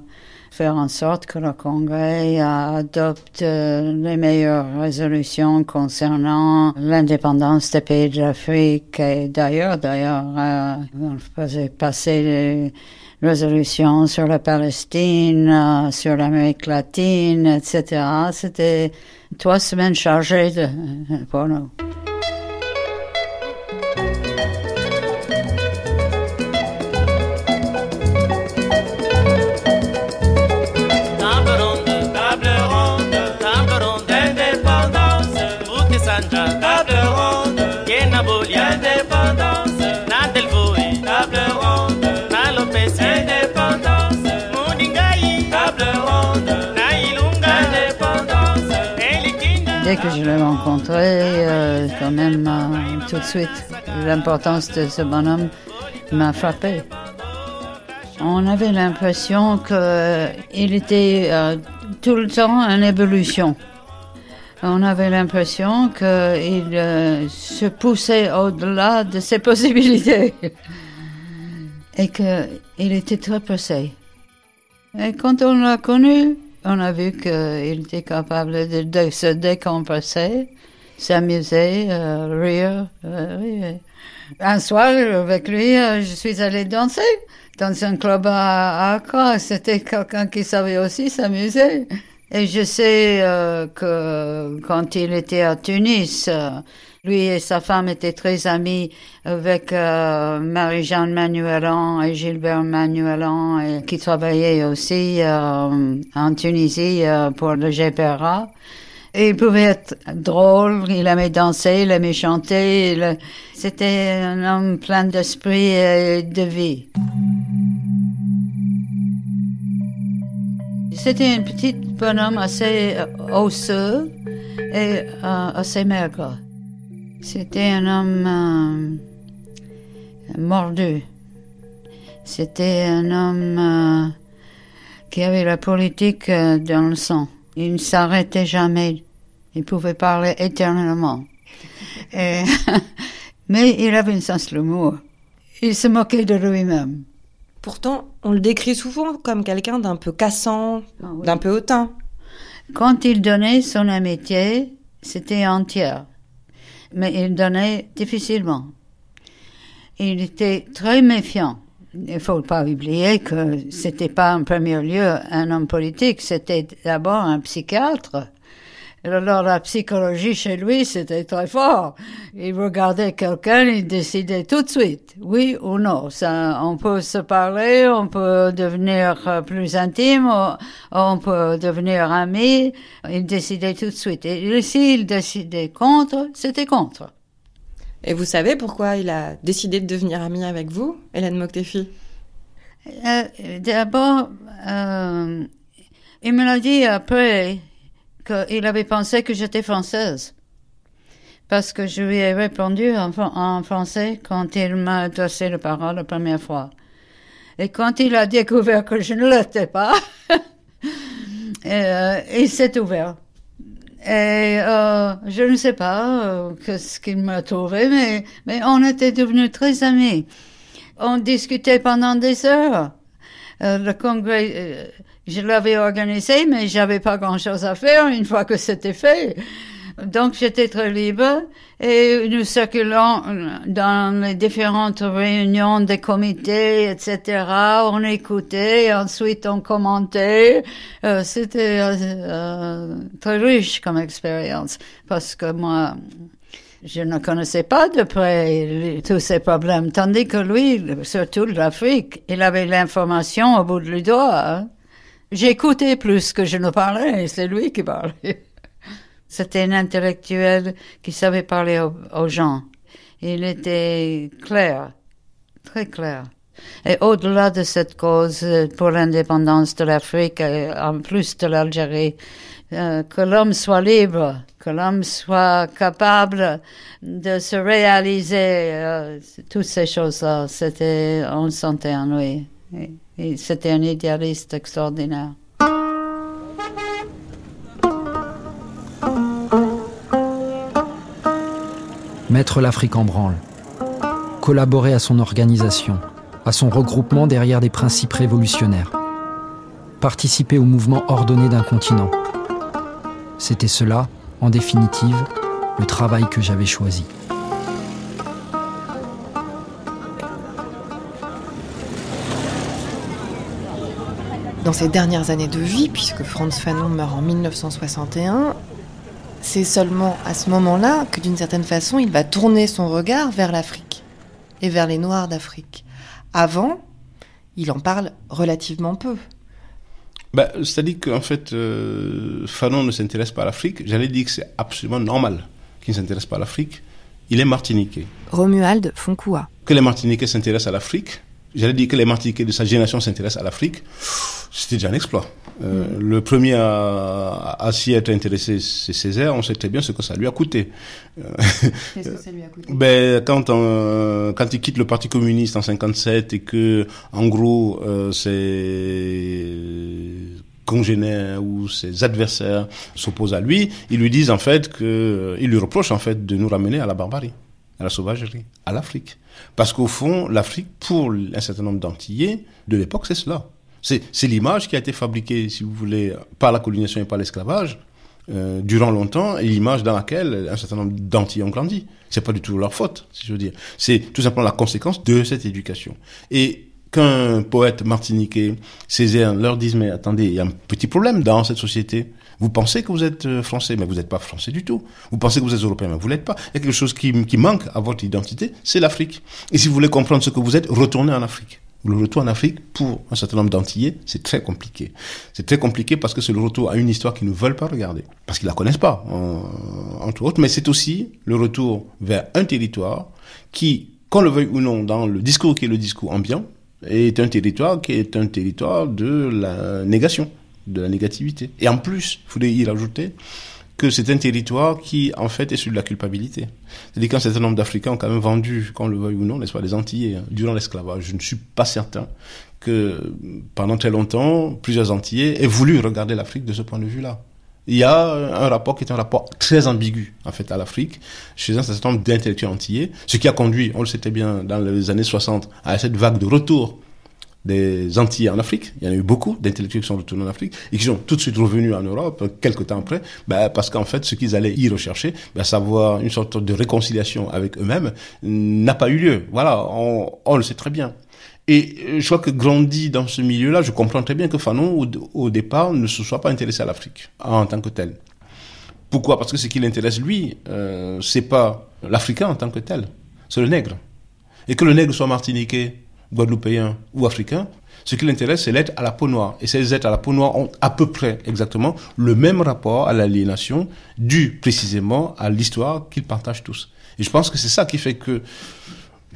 faire en sorte que le Congrès adopte euh, les meilleures résolutions concernant l'indépendance des pays de l'Afrique. Et d'ailleurs, d'ailleurs, euh, on faisait passer des résolutions sur la Palestine, euh, sur l'Amérique latine, etc. C'était trois semaines chargées pour nous. Que je l'ai rencontré, euh, quand même, euh, tout de suite, l'importance de ce bonhomme m'a frappé. On avait l'impression qu'il était euh, tout le temps en évolution. On avait l'impression qu'il se poussait au-delà de ses [LAUGHS] possibilités et qu'il était très pressé. Et quand on l'a connu, on a vu qu'il était capable de, de se décompresser, s'amuser, euh, rire. euh, oui. Un soir, avec lui, euh, je suis allée danser dans un club à Accra. C'était quelqu'un qui savait aussi s'amuser. Et je sais euh, que quand il était à Tunis, euh, lui et sa femme étaient très amis avec euh, Marie-Jeanne Manuelan et Gilbert Manuelan, et qui travaillaient aussi en Tunisie pour le GPRA. Et il pouvait être drôle, il aimait danser, il aimait chanter. C'était un homme plein d'esprit et de vie. C'était un petit bonhomme assez euh, osseux et euh, assez maigre. C'était un homme euh, mordu. C'était un homme qui avait la politique dans le sang. Il ne s'arrêtait jamais. Il pouvait parler éternellement. [LAUGHS] mais il avait un sens de l'humour. Il se moquait de lui-même. Pourtant, on le décrit souvent comme quelqu'un d'un peu cassant, Ah d'un peu hautain. Quand il donnait son amitié, c'était entière. Mais il donnait difficilement. Il était très méfiant. Il faut pas oublier que c'était pas en premier lieu un homme politique, c'était d'abord un psychiatre. Alors la psychologie chez lui, c'était très fort. Il regardait quelqu'un, il décidait tout de suite, oui ou non. Ça, on peut se parler, on peut devenir euh, plus intime, on, on peut devenir ami. Il décidait tout de suite. Et s'il décidait contre, c'était contre. Et vous savez pourquoi il a décidé de devenir ami avec vous, Hélène Moctefi Euh, D'abord, euh, il me l'a dit après qu'il avait pensé que j'étais française. Parce que je lui ai répondu en, fran- en français quand il m'a adressé la parole la première fois. Et quand il a découvert que je ne l'étais pas, [LAUGHS] euh, il s'est ouvert. Et euh, je ne sais pas euh, ce qu'il m'a trouvé, mais, mais on était devenus très amis. On discutait pendant des heures. Euh, le congrès, je l'avais organisé, mais j'avais pas grand-chose à faire une fois que c'était fait. Donc j'étais très libre et nous circulons dans les différentes réunions des comités, etc. On écoutait, ensuite on commentait. Euh, C'était euh, euh, très riche comme expérience parce que moi, je ne connaissais pas de près tous ces problèmes, tandis que lui, surtout l'Afrique, il avait l'information au bout du doigt. J'écoutais plus que je ne parlais, c'est lui qui parlait. C'était un intellectuel qui savait parler aux, gens. Il était clair, très clair. Et au-delà de cette cause euh, pour l'indépendance de l'Afrique, euh, en plus de l'Algérie, euh, que l'homme soit libre, que l'homme soit capable de se réaliser, toutes ces choses-là, c'était, on sentait en lui. Et- C'était un idéaliste extraordinaire. Mettre l'Afrique en branle. Collaborer à son organisation, à son regroupement derrière des principes révolutionnaires. Participer au mouvement ordonné d'un continent. C'était cela, en définitive, le travail que j'avais choisi. Dans ses dernières années de vie, puisque Franz Fanon meurt en 1961, c'est seulement à ce moment-là que d'une certaine façon il va tourner son regard vers l'Afrique et vers les Noirs d'Afrique. Avant, il en parle relativement peu. Bah, C'est-à-dire qu'en fait, euh, Fanon ne s'intéresse pas à l'Afrique. J'allais dire que c'est absolument normal qu'il ne s'intéresse pas à l'Afrique. Il est martiniquais. Romuald Foncoua. Que les Martiniquais s'intéressent à l'Afrique, j'allais dire que les Martiniquais de sa génération s'intéressent à l'Afrique, c'était déjà un exploit. Euh, Le premier à, à s'y être intéressé, c'est Césaire. On sait très bien ce que ça lui a coûté. Euh, [LAUGHS] Qu'est-ce que ça lui a coûté? Ben, quand, on- quand il quitte le Parti communiste en 57 et que, en gros, euh, ses congénères ou ses adversaires s'opposent à lui, ils lui disent en fait que, ils lui reprochent en fait de nous ramener à la barbarie, à la sauvagerie, à l'Afrique. Parce qu'au fond, l'Afrique, pour un certain nombre d'Antillais de l'époque, c'est cela. C'est l'image qui a été fabriquée, si vous voulez, par la colonisation et par l'esclavage, euh, durant longtemps et l'image dans laquelle un certain nombre d'Antillais ont grandi. C'est pas du tout leur faute, si je veux dire. C'est tout simplement la conséquence de cette éducation. Et qu'un poète martiniquais, Césaire, leur dise, mais attendez, il y a un petit problème dans cette société. Vous pensez que vous êtes euh, français, mais vous n'êtes pas français du tout. Vous pensez que vous êtes européen, mais vous l'êtes pas. Il y a quelque chose qui, manque à votre identité, c'est l'Afrique. Et si vous voulez comprendre ce que vous êtes, retournez en Afrique. Le retour en Afrique, pour un certain nombre d'Antillais, c'est très compliqué. C'est très compliqué parce que c'est le retour à une histoire qu'ils ne veulent pas regarder. Parce qu'ils la connaissent pas, entre autres. Mais c'est aussi le retour vers un territoire qui, qu'on le veuille ou non, dans le discours qui est le discours ambiant, est un territoire qui est un territoire de la négation, de la négativité. Et en plus, il faudrait y rajouter que c'est un territoire qui, en fait, est sur de la culpabilité. C'est-à-dire qu'un certain nombre d'Africains ont quand même vendu, qu'on le veuille ou non, n'est-ce pas, des Antillais, hein, durant l'esclavage. Je ne suis pas certain que, pendant très longtemps, plusieurs Antillais aient voulu regarder l'Afrique de ce point de vue-là. Il y a un rapport qui est un rapport très ambigu, en fait, à l'Afrique, chez un certain nombre d'intellectuels antillais, ce qui a conduit, on le sait très bien, dans les années 60, à cette vague de retour des Antilles en Afrique. Il y en a eu beaucoup d'intellectuels qui sont retournés en Afrique et qui sont tout de suite revenus en Europe quelques temps après, ben, parce qu'en fait, ce qu'ils allaient y rechercher, ben, savoir une sorte de réconciliation avec eux-mêmes, n'a pas eu lieu. Voilà, on, le sait très bien. Et je crois que grandi dans ce milieu-là, je comprends très bien que Fanon, au, au départ, ne se soit pas intéressé à l'Afrique en tant que tel. Pourquoi? Parce que ce qui l'intéresse, lui, euh, c'est pas l'Africain en tant que tel, c'est le nègre. Et que le nègre soit martiniquais, guadeloupéens ou africains, ce qui l'intéresse, c'est l'être à la peau noire. Et ces êtres à la peau noire ont à peu près exactement le même rapport à l'aliénation, dû précisément à l'histoire qu'ils partagent tous. Et je pense que c'est ça qui fait que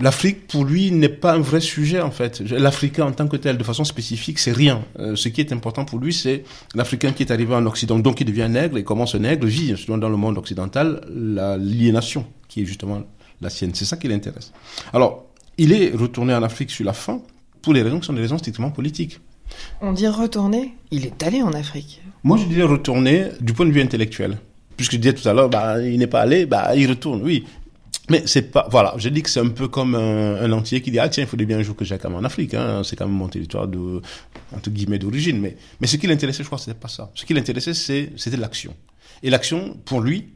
l'Afrique, pour lui, n'est pas un vrai sujet, en fait. L'Africain en tant que tel, de façon spécifique, c'est rien. Euh, ce qui est important pour lui, c'est l'Africain qui est arrivé en Occident, donc qui devient nègre, et comment ce nègre vit, justement, dans le monde occidental, l'aliénation, qui est justement la sienne. C'est ça qui l'intéresse. Alors, il est retourné en Afrique sur la fin pour les raisons qui sont des raisons strictement politiques. On dit retourner, il est allé en Afrique. Moi, je dirais retourner du point de vue intellectuel. Puisque je disais tout à l'heure, bah, il n'est pas allé, bah, il retourne, oui. Mais c'est pas, voilà, je dis que c'est un peu comme un, un, entier qui dit, ah tiens, il faudrait bien un jour que j'aille quand même en Afrique, hein, c'est quand même mon territoire de, entre guillemets, d'origine. Mais, mais ce qui l'intéressait, je crois, c'était pas ça. Ce qui l'intéressait, c'était l'action. Et l'action, pour lui,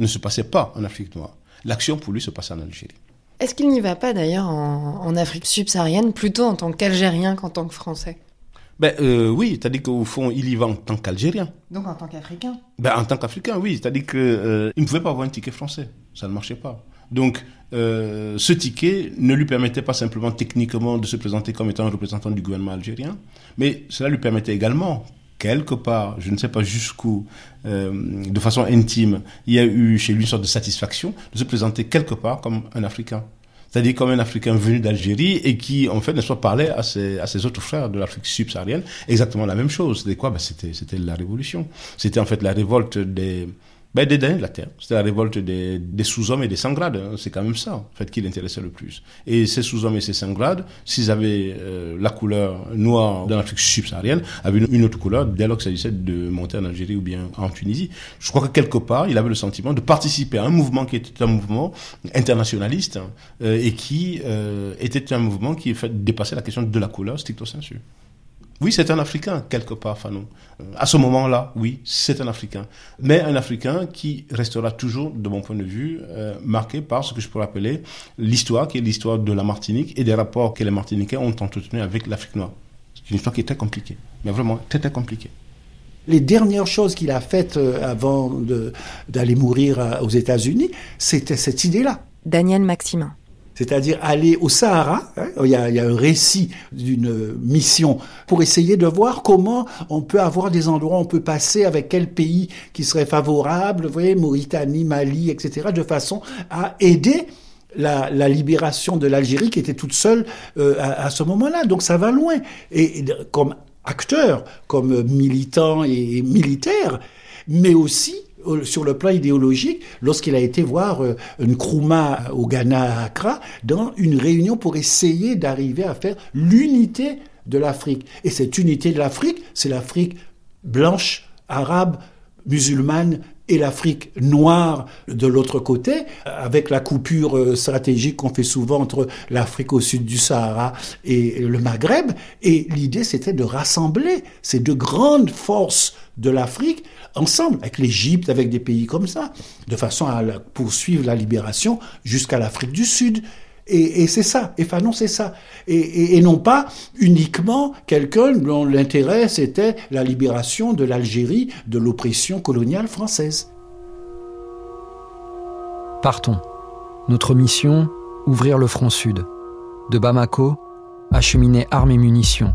ne se passait pas en Afrique noire. L'action, pour lui, se passait en Algérie. Est-ce qu'il n'y va pas d'ailleurs en, en, Afrique subsaharienne plutôt en tant qu'Algérien qu'en tant que Français? Ben euh, oui, c'est-à-dire qu'au fond, il y va en tant qu'Algérien. Donc en tant qu'Africain? Ben, En tant qu'Africain, oui. C'est-à-dire qu'il euh, ne pouvait pas avoir un ticket français. Ça ne marchait pas. Donc euh, ce ticket ne lui permettait pas simplement techniquement de se présenter comme étant un représentant du gouvernement algérien, mais cela lui permettait également quelque part, je ne sais pas jusqu'où, euh, de façon intime, il y a eu chez lui une sorte de satisfaction de se présenter quelque part comme un Africain. C'est-à-dire comme un Africain venu d'Algérie et qui, en fait, ne soit parlait à ses, à ses autres frères de l'Afrique subsaharienne exactement la même chose. C'était quoi? Ben, c'était la révolution. C'était en fait la révolte des, ben, des derniers de la terre. C'était la révolte des, des sous-hommes et des sans-grades. Hein. C'est quand même ça, en fait, qui l'intéressait le plus. Et ces sous-hommes et ces sans-grades, s'ils avaient euh, la couleur noire dans l'Afrique subsaharienne, avaient une, autre couleur dès lors qu'il s'agissait de monter en Algérie ou bien en Tunisie. Je crois que quelque part, il avait le sentiment de participer à un mouvement qui était un mouvement internationaliste hein, euh, et qui euh, était un mouvement qui fait, la question de la couleur stricto sensu. Oui, c'est un Africain, quelque part, Fanon. À ce moment-là, oui, c'est un Africain. Mais un Africain qui restera toujours, de mon point de vue, euh, marqué par ce que je pourrais appeler l'histoire, qui est l'histoire de la Martinique et des rapports que les Martiniquais ont entretenus avec l'Afrique noire. C'est une histoire qui est très compliquée, mais vraiment très, très compliquée. Les dernières choses qu'il a faites avant d'aller mourir aux États-Unis, c'était cette idée-là. Daniel Maximin c'est-à-dire aller au Sahara. Hein, il, y a, un récit d'une mission pour essayer de voir comment on peut avoir des endroits où on peut passer avec quel pays qui serait favorable, vous voyez, Mauritanie, Mali, etc., de façon à aider la, libération de l'Algérie qui était toute seule euh, à, ce moment-là. Donc ça va loin. Et, comme acteur, comme militant et militaire, mais aussi sur le plan idéologique lorsqu'il a été voir euh, Nkrumah au Ghana à Accra dans une réunion pour essayer d'arriver à faire l'unité de l'Afrique. Et cette unité de l'Afrique, c'est l'Afrique blanche, arabe, musulmane et l'Afrique noire de l'autre côté, avec la coupure euh, stratégique qu'on fait souvent entre l'Afrique au sud du Sahara et le Maghreb. Et l'idée, c'était de rassembler ces deux grandes forces de l'Afrique ensemble, avec l'Égypte, avec des pays comme ça, de façon à poursuivre la libération jusqu'à l'Afrique du Sud. Et, c'est ça. Et Fanon, c'est ça. Et, et, non pas uniquement quelqu'un dont l'intérêt c'était la libération de l'Algérie de l'oppression coloniale française. Partons. Notre mission, ouvrir le front sud. De Bamako, acheminer armes et munitions,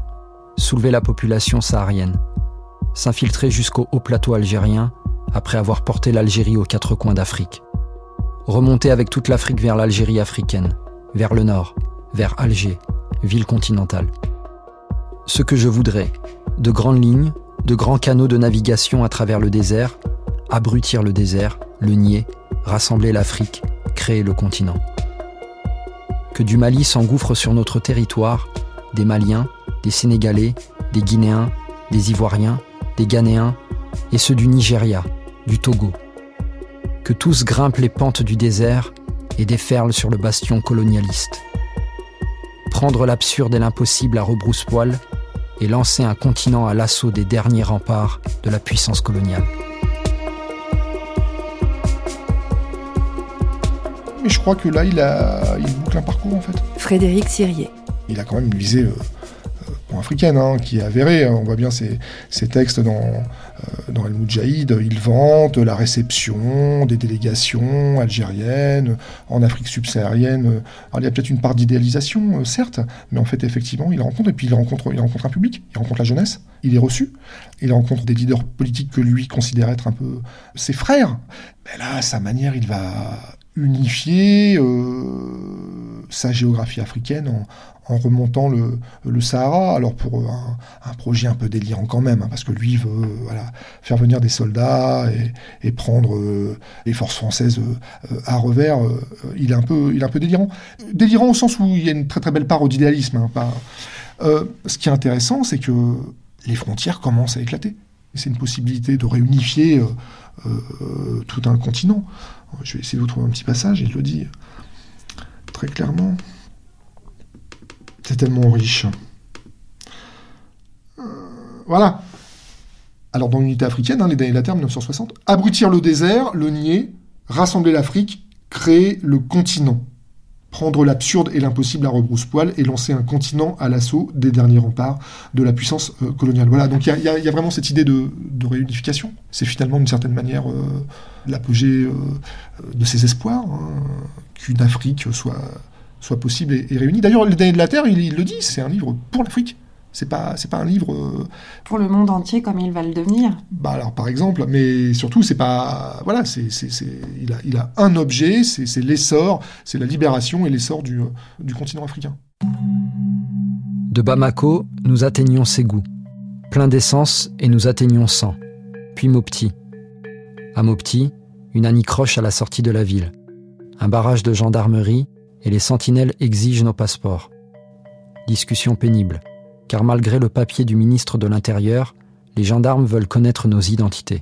soulever la population saharienne, s'infiltrer jusqu'au haut plateau algérien après avoir porté l'Algérie aux quatre coins d'Afrique, remonter avec toute l'Afrique vers l'Algérie africaine, vers le nord, vers Alger, ville continentale. Ce que je voudrais, de grandes lignes, de grands canaux de navigation à travers le désert, abrutir le désert, le nier, rassembler l'Afrique, créer le continent. Que du Mali s'engouffre sur notre territoire, des Maliens, des Sénégalais, des Guinéens, des Ivoiriens, des Ghanéens, et ceux du Nigeria, du Togo. Que tous grimpent les pentes du désert et déferlent sur le bastion colonialiste. Prendre l'absurde et l'impossible à rebrousse-poil et lancer un continent à l'assaut des derniers remparts de la puissance coloniale. Mais je crois que là, il, a, il boucle un parcours en fait. Frédéric Sirier. Il a quand même visé euh, africaine, hein, qui est avérée. On voit bien ces, textes dans, euh, dans El Moudjahid. Il vante la réception des délégations algériennes en Afrique subsaharienne. Alors, il y a peut-être une part d'idéalisation, euh, certes, mais en fait, effectivement, il rencontre, et puis il rencontre, il rencontre un public, il rencontre la jeunesse, il est reçu, il rencontre des leaders politiques que lui considère être un peu ses frères. Mais là, sa manière, il va unifier euh, sa géographie africaine en remontant le, Sahara. Alors pour un, un, projet un peu délirant quand même, hein, parce que lui veut voilà, faire venir des soldats et, prendre euh, les forces françaises euh, à revers. Euh, il est un peu, il est un peu délirant. Délirant au sens où il y a une très très belle part d'idéalisme. Hein, ce qui est intéressant, c'est que les frontières commencent à éclater. C'est une possibilité de réunifier tout un continent. Je vais essayer de vous trouver un petit passage, il le dit très clairement. C'est tellement riche. Euh, voilà. Alors dans l'unité africaine, hein, les derniers terme 1960, abrutir le désert, le nier, rassembler l'Afrique, créer le continent. Prendre l'absurde et l'impossible à rebrousse-poil et lancer un continent à l'assaut des derniers remparts de la puissance euh, coloniale. Voilà, donc il y, a vraiment cette idée de, réunification. C'est finalement d'une certaine manière euh, l'apogée de ses espoirs, hein, qu'une Afrique soit soit possible et, réuni. D'ailleurs, Le Dernier de la Terre, il, le dit, c'est un livre pour l'Afrique. C'est pas, c'est pas un livre euh, pour le monde entier comme il va le devenir. Bah alors par exemple, mais surtout c'est pas, voilà, c'est, c'est, il a, il a un objet, c'est, l'essor, c'est la libération et l'essor du, du continent africain. De Bamako, nous atteignons Ségou, plein d'essence et nous atteignons Sang, puis Mopti. À Mopti, une anicroche à la sortie de la ville, un barrage de gendarmerie et les sentinelles exigent nos passeports. Discussion pénible, car malgré le papier du ministre de l'Intérieur, les gendarmes veulent connaître nos identités.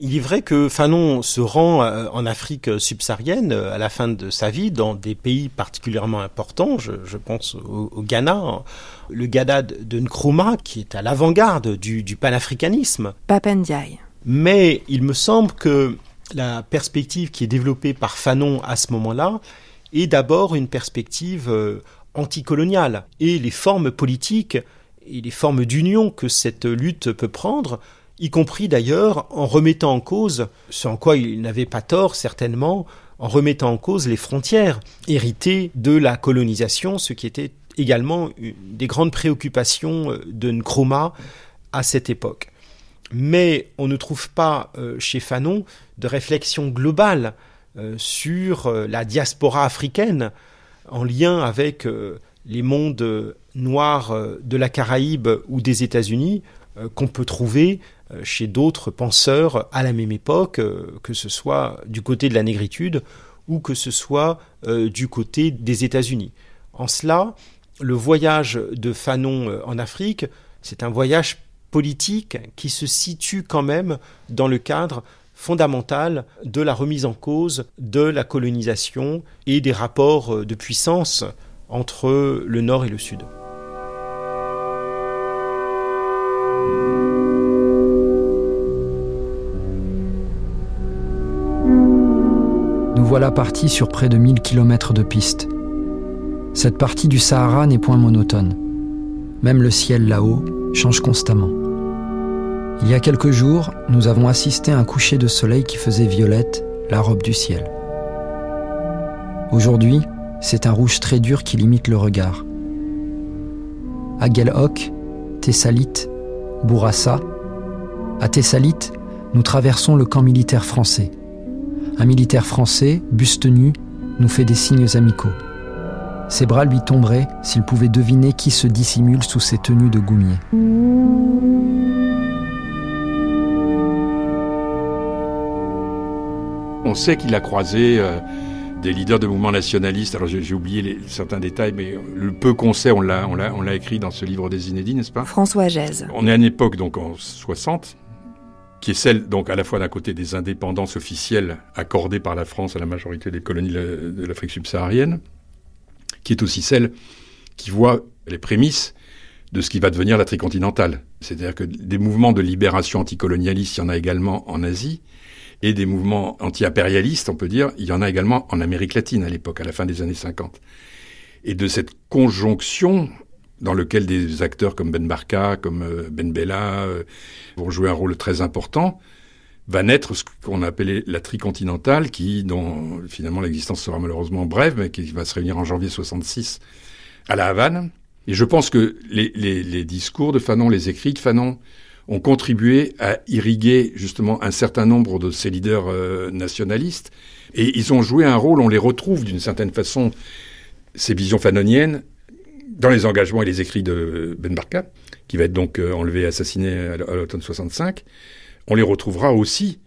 Il est vrai que Fanon se rend euh, en Afrique subsaharienne euh, à la fin de sa vie dans des pays particulièrement importants. Je, pense au, Ghana, le Ghana de Nkrumah qui est à l'avant-garde du, du panafricanisme. Papendiaï. Mais il me semble que la perspective qui est développée par Fanon à ce moment-là est d'abord une perspective euh, anticoloniale. Et les formes politiques et les formes d'union que cette lutte peut prendre, y compris d'ailleurs en remettant en cause, ce en quoi il n'avait pas tort certainement, en remettant en cause les frontières héritées de la colonisation, ce qui était également une des grandes préoccupations euh, de Nkrumah à cette époque. Mais on ne trouve pas euh, chez Fanon de réflexion globale sur euh, la diaspora africaine en lien avec euh, les mondes noirs de la Caraïbe ou des États-Unis qu'on peut trouver chez d'autres penseurs à la même époque, que ce soit du côté de la négritude ou que ce soit du côté des États-Unis. En cela, le voyage de Fanon en Afrique, c'est un voyage politique qui se situe quand même dans le cadre fondamentale de la remise en cause de la colonisation et des rapports euh, de puissance entre le Nord et le Sud. Nous voilà partis sur près de 1000 km de piste. Cette partie du Sahara n'est point monotone. Même le ciel là-haut change constamment. Il y a quelques jours, nous avons assisté à un coucher de soleil qui faisait violette la robe du ciel. Aujourd'hui, c'est un rouge très dur qui limite le regard. À Gelhok, Thessalite, Bourassa, à Thessalite, nous traversons le camp militaire français. Un militaire français, buste nu, nous fait des signes amicaux. Ses bras lui tomberaient s'il pouvait deviner qui se dissimule sous ses tenues de goumier. On sait qu'il a croisé euh, des leaders de mouvements nationalistes. Alors j'ai oublié les, certains détails, mais le peu qu'on sait, l'a, on l'a écrit dans ce livre des inédits, n'est-ce pas? François Gèze. On est à une époque, donc en 60, qui est celle, donc à la fois d'un côté des indépendances officielles accordées par la France à la majorité des colonies de l'Afrique subsaharienne, qui est aussi celle qui voit les prémices de ce qui va devenir la tricontinentale. C'est-à-dire que des mouvements de libération anticolonialiste, il y en a également en Asie, et des mouvements anti-impérialistes, on peut dire, il y en a également en Amérique latine à l'époque, à la fin des années 50. Et de cette conjonction dans lequel des acteurs comme Ben Barka, comme euh, Ben Bella euh, vont jouer un rôle très important, va naître ce qu'on a appelé la tricontinentale, qui, dont finalement l'existence sera malheureusement brève, mais qui va se réunir en janvier 66 à La Havane. Et je pense que les discours de Fanon, les écrits de Fanon, ont contribué à irriguer justement un certain nombre de ces leaders euh, nationalistes. Et ils ont joué un rôle, on les retrouve d'une certaine façon, ces visions fanoniennes, dans les engagements et les écrits de Ben Barka, qui va être donc euh, enlevé assassiné à l'automne 65. On les retrouvera aussi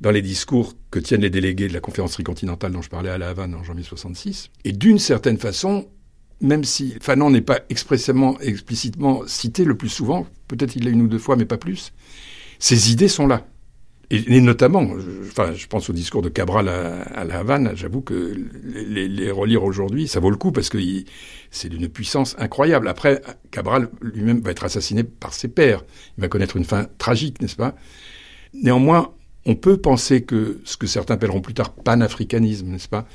dans les discours que tiennent les délégués de la conférence tricontinentale dont je parlais à La Havane en janvier 66. Et d'une certaine façon, même si Fanon n'est pas expressément, explicitement cité le plus souvent, peut-être il l'a une ou deux fois, mais pas plus, ces idées sont là. Et, notamment, je, enfin, je pense au discours de Cabral à, La Havane, j'avoue que les, les, relire aujourd'hui, ça vaut le coup parce que c'est d'une puissance incroyable. Après, Cabral lui-même va être assassiné par ses pairs. Il va connaître une fin tragique, n'est-ce pas? Néanmoins, on peut penser que ce que certains appelleront plus tard panafricanisme, n'est-ce pas?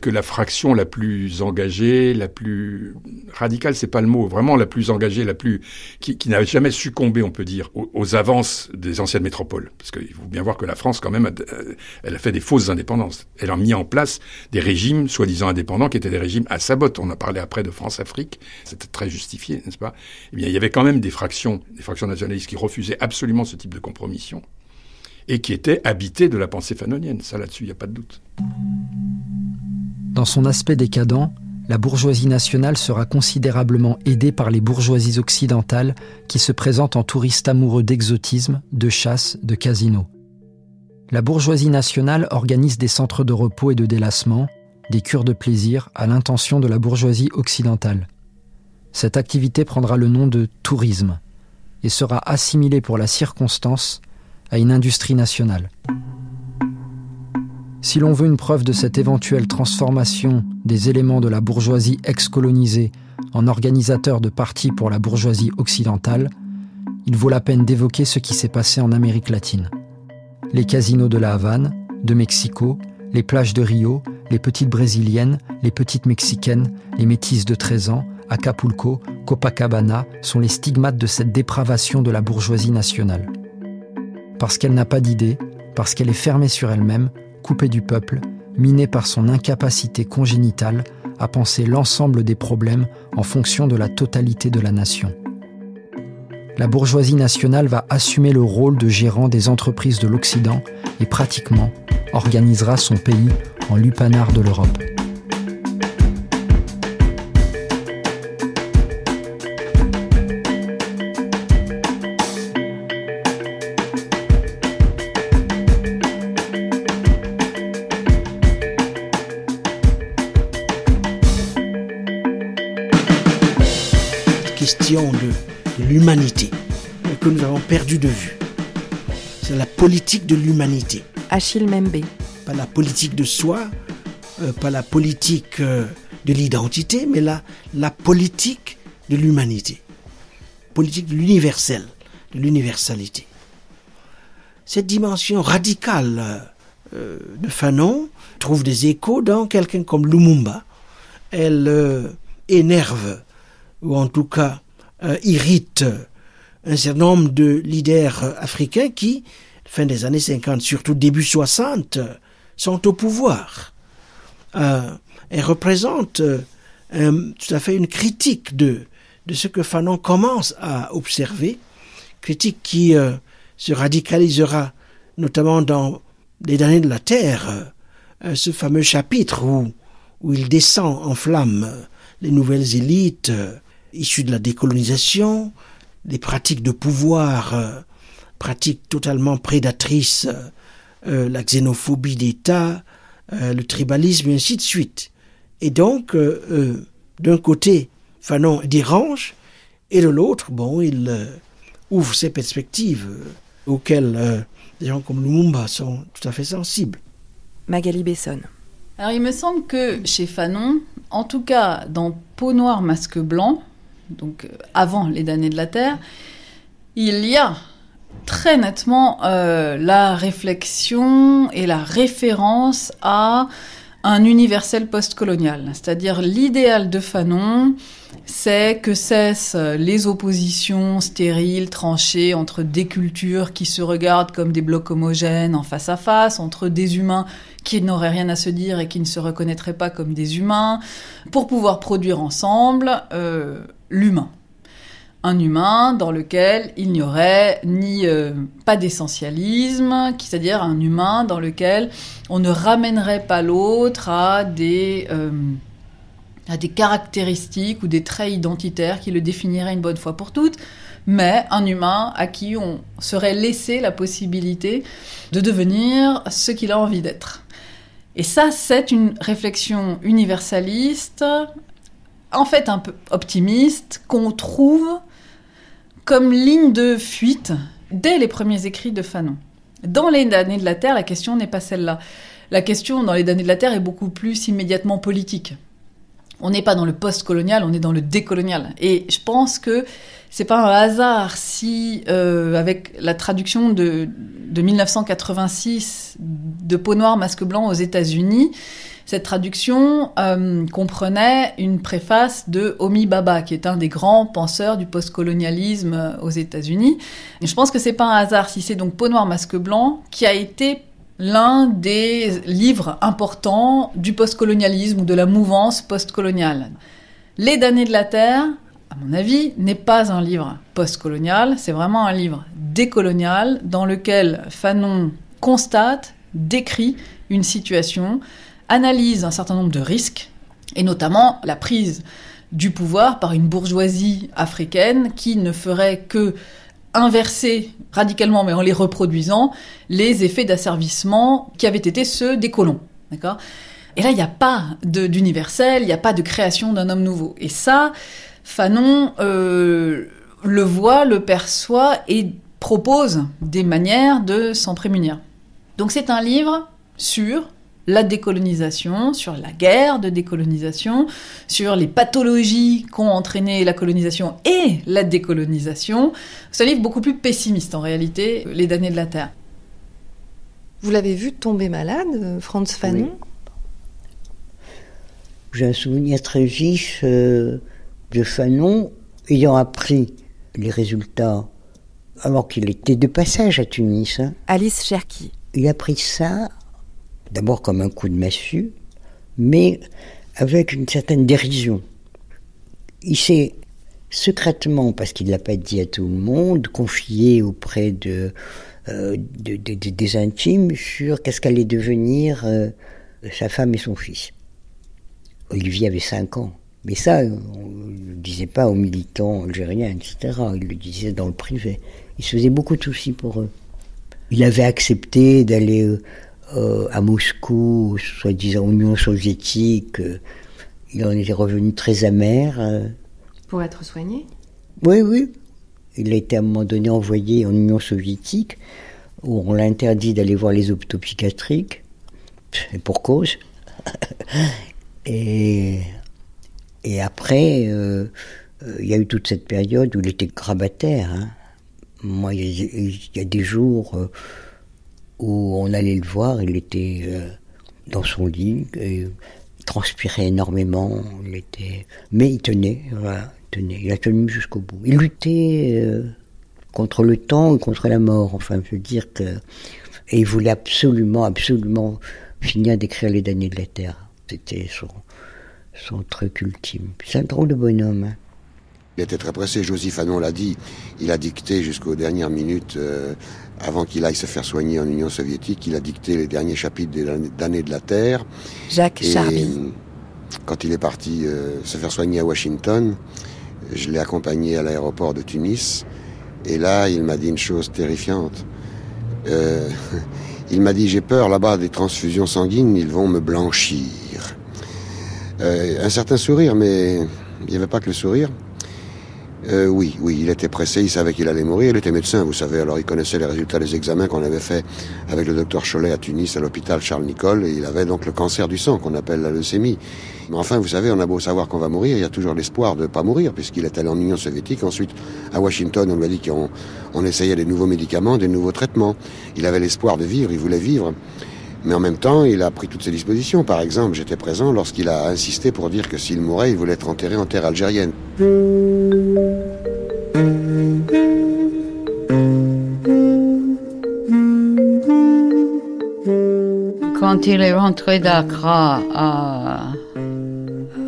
Que la fraction la plus engagée, la plus radicale, c'est pas le mot, vraiment la plus engagée, la plus qui, qui n'a jamais succombé, on peut dire, aux, avances des anciennes métropoles. Parce qu'il faut bien voir que la France, quand même, elle a fait des fausses indépendances. Elle a mis en place des régimes soi-disant indépendants qui étaient des régimes à sabote. On a parlé après de France-Afrique, c'était très justifié, n'est-ce pas? Eh bien, il y avait quand même des fractions, des fractions nationalistes qui refusaient absolument ce type de compromission et qui étaient habitées de la pensée fanonienne. Ça, là-dessus, il n'y a pas de doute. Dans son aspect décadent, la bourgeoisie nationale sera considérablement aidée par les bourgeoisies occidentales qui se présentent en touristes amoureux d'exotisme, de chasse, de casino. La bourgeoisie nationale organise des centres de repos et de délassement, des cures de plaisir à l'intention de la bourgeoisie occidentale. Cette activité prendra le nom de tourisme et sera assimilée pour la circonstance à une industrie nationale. Si l'on veut une preuve de cette éventuelle transformation des éléments de la bourgeoisie ex-colonisée en organisateurs de partis pour la bourgeoisie occidentale, il vaut la peine d'évoquer ce qui s'est passé en Amérique latine. Les casinos de la Havane, de Mexico, les plages de Rio, les petites brésiliennes, les petites mexicaines, les métisses de 13 ans, Acapulco, Copacabana sont les stigmates de cette dépravation de la bourgeoisie nationale. Parce qu'elle n'a pas d'idée, parce qu'elle est fermée sur elle-même, coupé du peuple, miné par son incapacité congénitale à penser l'ensemble des problèmes en fonction de la totalité de la nation. La bourgeoisie nationale va assumer le rôle de gérant des entreprises de l'Occident et pratiquement organisera son pays en lupanar de l'Europe. Perdu de vue. C'est la politique de l'humanité. Achille Membe. Pas la politique de soi, euh, pas la politique euh, de l'identité, mais la, la politique de l'humanité. Politique de l'universel, de l'universalité. Cette dimension radicale euh, de Fanon trouve des échos dans quelqu'un comme Lumumba. Elle énerve, ou en tout cas irrite, un certain nombre de leaders africains qui, fin des années 50, surtout début 60, sont au pouvoir. elle représente tout à fait une critique de, ce que Fanon commence à observer, critique qui se radicalisera notamment dans Les derniers de la Terre, euh, ce fameux chapitre où, où il descend en flammes les nouvelles élites euh, issues de la décolonisation, les pratiques de pouvoir, euh, pratiques totalement prédatrices, la xénophobie d'État, le tribalisme et ainsi de suite. Et donc, d'un côté, Fanon dérange, et de l'autre, bon, il ouvre ses perspectives auxquelles des gens comme Lumumba sont tout à fait sensibles. Magali Besson. Alors il me semble que chez Fanon, en tout cas dans Peau noire, masque blanc, donc euh, avant les damnés de la Terre, il y a très nettement euh, la réflexion et la référence à un universel postcolonial, c'est-à-dire l'idéal de Fanon, c'est que cessent les oppositions stériles, tranchées entre des cultures qui se regardent comme des blocs homogènes en face à face, entre des humains qui n'auraient rien à se dire et qui ne se reconnaîtraient pas comme des humains, pour pouvoir produire ensemble euh, l'humain un humain dans lequel il n'y aurait ni euh, pas d'essentialisme, c'est-à-dire un humain dans lequel on ne ramènerait pas l'autre à des euh, à des caractéristiques ou des traits identitaires qui le définiraient une bonne fois pour toutes, mais un humain à qui on serait laissé la possibilité de devenir ce qu'il a envie d'être. Et ça, c'est une réflexion universaliste, en fait un peu optimiste, qu'on trouve comme ligne de fuite dès les premiers écrits de Fanon. Dans les damnés de la Terre, la question n'est pas celle-là. La question dans les damnés de la Terre est beaucoup plus immédiatement politique. On n'est pas dans le post-colonial, on est dans le décolonial. Et je pense que c'est pas un hasard si, euh, avec la traduction de, de 1986 de Peau noire, masque blanc aux États-Unis, cette traduction euh, comprenait une préface de Homi Baba, qui est un des grands penseurs du postcolonialisme euh, aux États-Unis. je pense que c'est pas un hasard si c'est donc Peau noire, masque blanc qui a été l'un des livres importants du postcolonialisme ou de la mouvance postcoloniale. Les damnés de la Terre, à mon avis, n'est pas un livre postcolonial, c'est vraiment un livre décolonial dans lequel Fanon constate, décrit une situation analyse un certain nombre de risques, et notamment la prise du pouvoir par une bourgeoisie africaine qui ne ferait que inverser radicalement, mais en les reproduisant, les effets d'asservissement qui avaient été ceux des colons. D'accord? Et là, il n'y a pas d'universel, il n'y a pas de création d'un homme nouveau. Et ça, Fanon euh, le voit, le perçoit et propose des manières de s'en prémunir. Donc c'est un livre sur la décolonisation, sur la guerre de décolonisation, sur les pathologies qu'ont entraîné la colonisation et la décolonisation. C'est un livre beaucoup plus pessimiste en réalité, Les damnés de la Terre. Vous l'avez vu tomber malade, Franz Fanon? J'ai un souvenir très vif euh, de Fanon ayant appris les résultats alors qu'il était de passage à Tunis. Hein. Alice Cherki. Il a pris ça d'abord comme un coup de massue, mais avec une certaine dérision. Il s'est secrètement, parce qu'il ne l'a pas dit à tout le monde, confié auprès de, euh, des intimes sur qu'est-ce qu'allait devenir euh, sa femme et son fils. Olivier avait 5 ans. Mais ça, on ne le disait pas aux militants algériens, etc. Il le disait dans le privé. Il se faisait beaucoup de soucis pour eux. Il avait accepté d'aller euh, à Moscou, soi-disant Union soviétique. Euh, il en était revenu très amer. Euh. Pour être soigné? Oui, oui. Il a été à un moment donné envoyé en Union soviétique, où on l'a interdit d'aller voir les hôpitaux psychiatriques, et pour cause. [LAUGHS] et, et après, il y a eu toute cette période où il était grabataire. Hein. Moi, il y, a des jours où on allait le voir, il était euh, dans son lit, et il transpirait énormément, il était... mais il tenait, il tenait, il a tenu jusqu'au bout. Il luttait euh, contre le temps et contre la mort, enfin, je veux dire que... Et il voulait absolument, absolument finir d'écrire Les damnés de la Terre. C'était son, son truc ultime. C'est un drôle de bonhomme. Hein. Il était très pressé, Joseph Fanon l'a dit. Il a dicté jusqu'aux dernières minutes, euh, avant qu'il aille se faire soigner en Union soviétique, il a dicté les derniers chapitres des damnés de la Terre. Jacques Et Charby. Quand il est parti euh, se faire soigner à Washington, je l'ai accompagné à l'aéroport de Tunis. Et là, il m'a dit une chose terrifiante. Euh, [LAUGHS] il m'a dit, j'ai peur là-bas des transfusions sanguines, ils vont me blanchir. Euh, un certain sourire, mais il n'y avait pas que le sourire. Euh, oui, oui, il était pressé, il savait qu'il allait mourir, il était médecin, vous savez, alors il connaissait les résultats des examens qu'on avait fait avec le docteur Cholet à Tunis, à l'hôpital Charles-Nicolle, et il avait donc le cancer du sang qu'on appelle la leucémie. Mais enfin, vous savez, on a beau savoir qu'on va mourir, il y a toujours l'espoir de ne pas mourir, puisqu'il est allé en Union soviétique, ensuite à Washington, on lui a dit qu'on on essayait des nouveaux médicaments, des nouveaux traitements. Il avait l'espoir de vivre, il voulait vivre. Mais en même temps, il a pris toutes ses dispositions. Par exemple, j'étais présent lorsqu'il a insisté pour dire que s'il mourait, il voulait être enterré en terre algérienne. Quand il est rentré d'Accra à,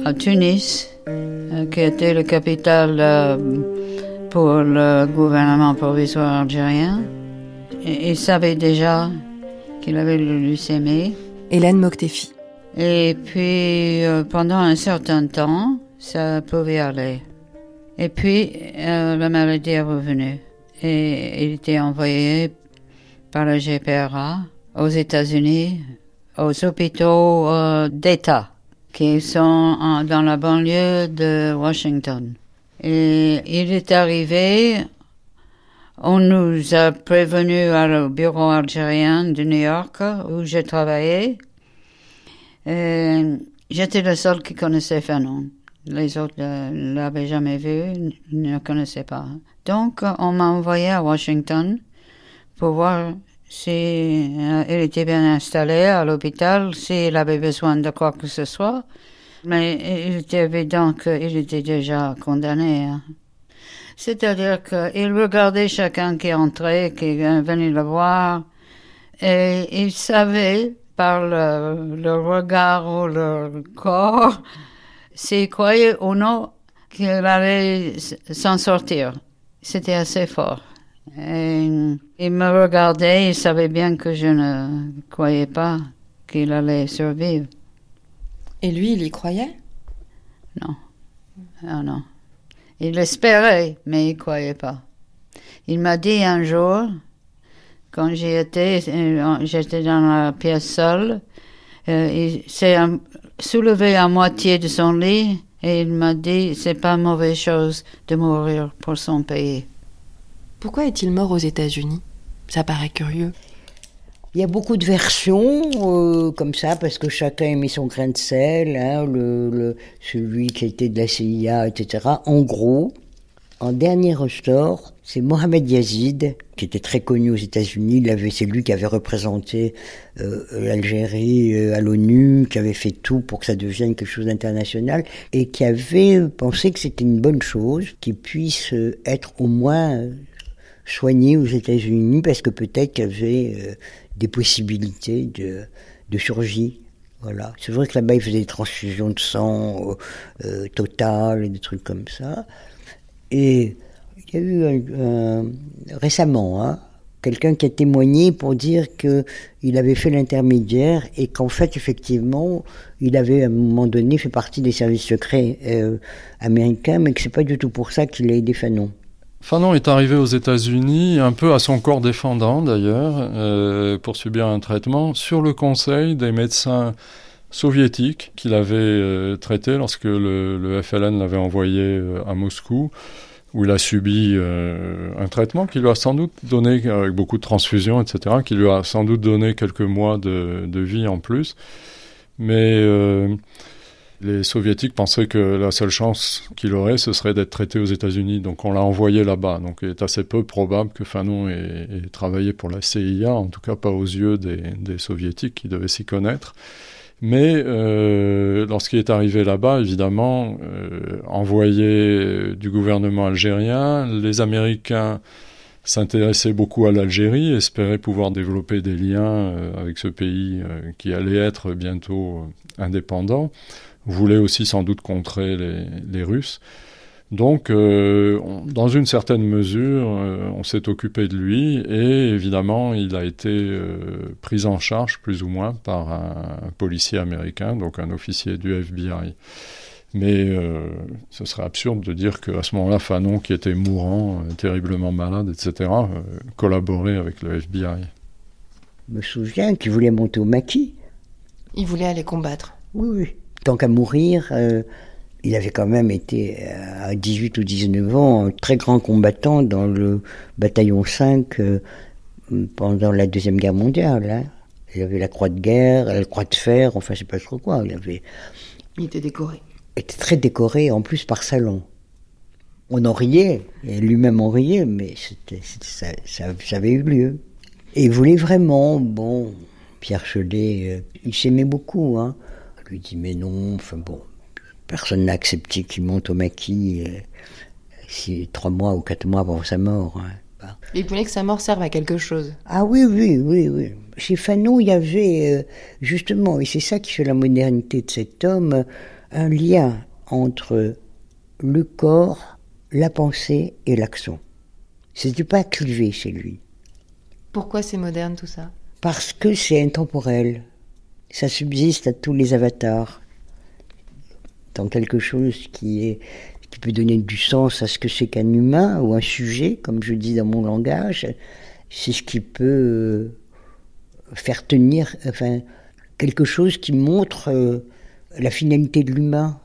à Tunis, euh, qui était la capitale euh, pour le gouvernement provisoire algérien, il savait déjà qu'il avait le leucémie. Hélène Moktefi. Et puis, euh, pendant un certain temps, ça pouvait aller. Et puis, euh, la maladie est revenue. Et il était envoyé par la GPRA aux États-Unis, aux hôpitaux euh, d'État, qui sont en- dans la banlieue de Washington. Et il est arrivé, on nous a prévenu au bureau algérien de New York où j'ai travaillé. J'étais le seul qui connaissait Fanon. Les autres ne l'avaient jamais vu, ne le connaissaient pas. Donc, on m'a envoyé à Washington pour voir si euh, il était bien installé à l'hôpital, s'il avait besoin de quoi que ce soit. Mais il était évident qu'il était déjà condamné. hein. C'est-à-dire qu'il regardait chacun qui entrait, qui venait le voir, et il savait par le, le regard ou le corps s'il croyait ou non qu'il allait s'en sortir. C'était assez fort. Et il me regardait, il savait bien que je ne croyais pas qu'il allait survivre. Et lui, il y croyait? Non. Ah non. Il espérait, mais il croyait pas. Il m'a dit un jour, quand euh, j'étais dans la pièce seule, euh, il s'est soulevé à moitié de son lit et il m'a dit c'est pas mauvaise chose de mourir pour son pays. Pourquoi est-il mort aux États-Unis? Ça paraît curieux. Il y a beaucoup de versions euh, comme ça, parce que chacun a mis son grain de sel, hein, le, celui qui était de la CIA, etc. En gros, en dernier ressort, c'est Mohamed Yazid, qui était très connu aux États-Unis. C'est lui qui avait représenté euh, l'Algérie euh, à l'ONU, qui avait fait tout pour que ça devienne quelque chose d'international, et qui avait pensé que c'était une bonne chose qu'il puisse être au moins soigné aux États-Unis parce que peut-être qu'il y avait des possibilités de, de survie. Voilà. C'est vrai que là-bas, ils faisaient des transfusions de sang euh, euh, totales et des trucs comme ça. Et il y a eu récemment hein, quelqu'un qui a témoigné pour dire que il avait fait l'intermédiaire et qu'en fait, effectivement, il avait à un moment donné fait partie des services secrets euh, américains, mais que c'est pas du tout pour ça qu'il a aidé Fanon. Fanon est arrivé aux États-Unis, un peu à son corps défendant d'ailleurs, euh, pour subir un traitement, sur le conseil des médecins soviétiques qu'il avait euh, traités lorsque le, FLN l'avait envoyé euh, à Moscou, où il a subi euh, un traitement qui lui a sans doute donné, avec beaucoup de transfusions, etc., qui lui a sans doute donné quelques mois de, de vie en plus. Mais Les soviétiques pensaient que la seule chance qu'il aurait, ce serait d'être traité aux États-Unis. Donc on l'a envoyé là-bas. Donc il est assez peu probable que Fanon ait, travaillé pour la CIA, en tout cas pas aux yeux des, soviétiques qui devaient s'y connaître. Mais euh, lorsqu'il est arrivé là-bas, évidemment, euh, envoyé du gouvernement algérien, les Américains s'intéressaient beaucoup à l'Algérie, espéraient pouvoir développer des liens euh, avec ce pays qui allait être bientôt indépendant, voulaient aussi sans doute contrer les, les Russes. Donc, euh, on, dans une certaine mesure, euh, on s'est occupé de lui et évidemment, il a été euh, pris en charge plus ou moins par un, un, policier américain, donc un officier du FBI. Mais euh, ce serait absurde de dire qu'à ce moment-là, Fanon, qui était mourant, terriblement malade, etc., collaborait avec le FBI. Je me souviens qu'il voulait monter au maquis. Il voulait aller combattre. Oui, oui. Tant qu'à mourir, euh, il avait quand même été à 18 ou 19 ans un très grand combattant dans le bataillon 5 euh, pendant la Deuxième Guerre mondiale. Hein. Il avait la croix de guerre, la croix de fer, enfin je sais pas trop quoi. Il, avait... il était décoré. Il était très décoré, en plus par salon. On en riait, et lui-même en riait, mais c'était, ça, ça, ça, avait eu lieu. Et il voulait vraiment, bon, Pierre Chelet, euh, il s'aimait beaucoup, hein. Il lui dit mais non, enfin bon, personne n'a accepté qu'il monte au maquis euh, si, trois mois ou quatre mois avant sa mort. Hein. Il voulait que sa mort serve à quelque chose. Ah oui, oui, oui, oui. Chez Fanon, il y avait euh, justement, et c'est ça qui fait la modernité de cet homme, un lien entre le corps, la pensée et l'action. C'était pas clivé chez lui. Pourquoi c'est moderne tout ça? Parce que c'est intemporel. Ça subsiste à tous les avatars. Dans quelque chose qui peut donner du sens à ce que c'est qu'un humain ou un sujet, comme je dis dans mon langage, c'est ce qui peut faire tenir, enfin, quelque chose qui montre euh, la finalité de l'humain.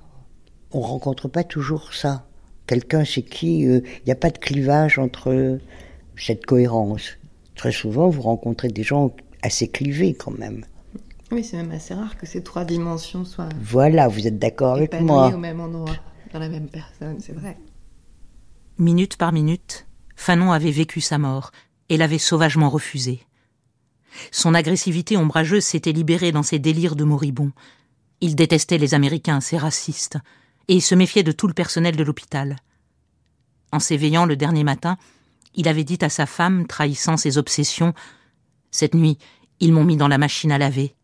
On rencontre pas toujours ça. Quelqu'un chez qui il euh, n'y a pas de clivage entre cette cohérence. Très souvent, vous rencontrez des gens assez clivés quand même. Oui, c'est même assez rare que ces trois dimensions soient. Voilà, vous êtes d'accord avec moi. au même endroit, dans la même personne, c'est vrai. Minute par minute, Fanon avait vécu sa mort et l'avait sauvagement refusée. Son agressivité ombrageuse s'était libérée dans ses délires de moribond. Il détestait les Américains, ces racistes, et se méfiait de tout le personnel de l'hôpital. En s'éveillant le dernier matin, il avait dit à sa femme, trahissant ses obsessions Cette nuit, ils m'ont mis dans la machine à laver.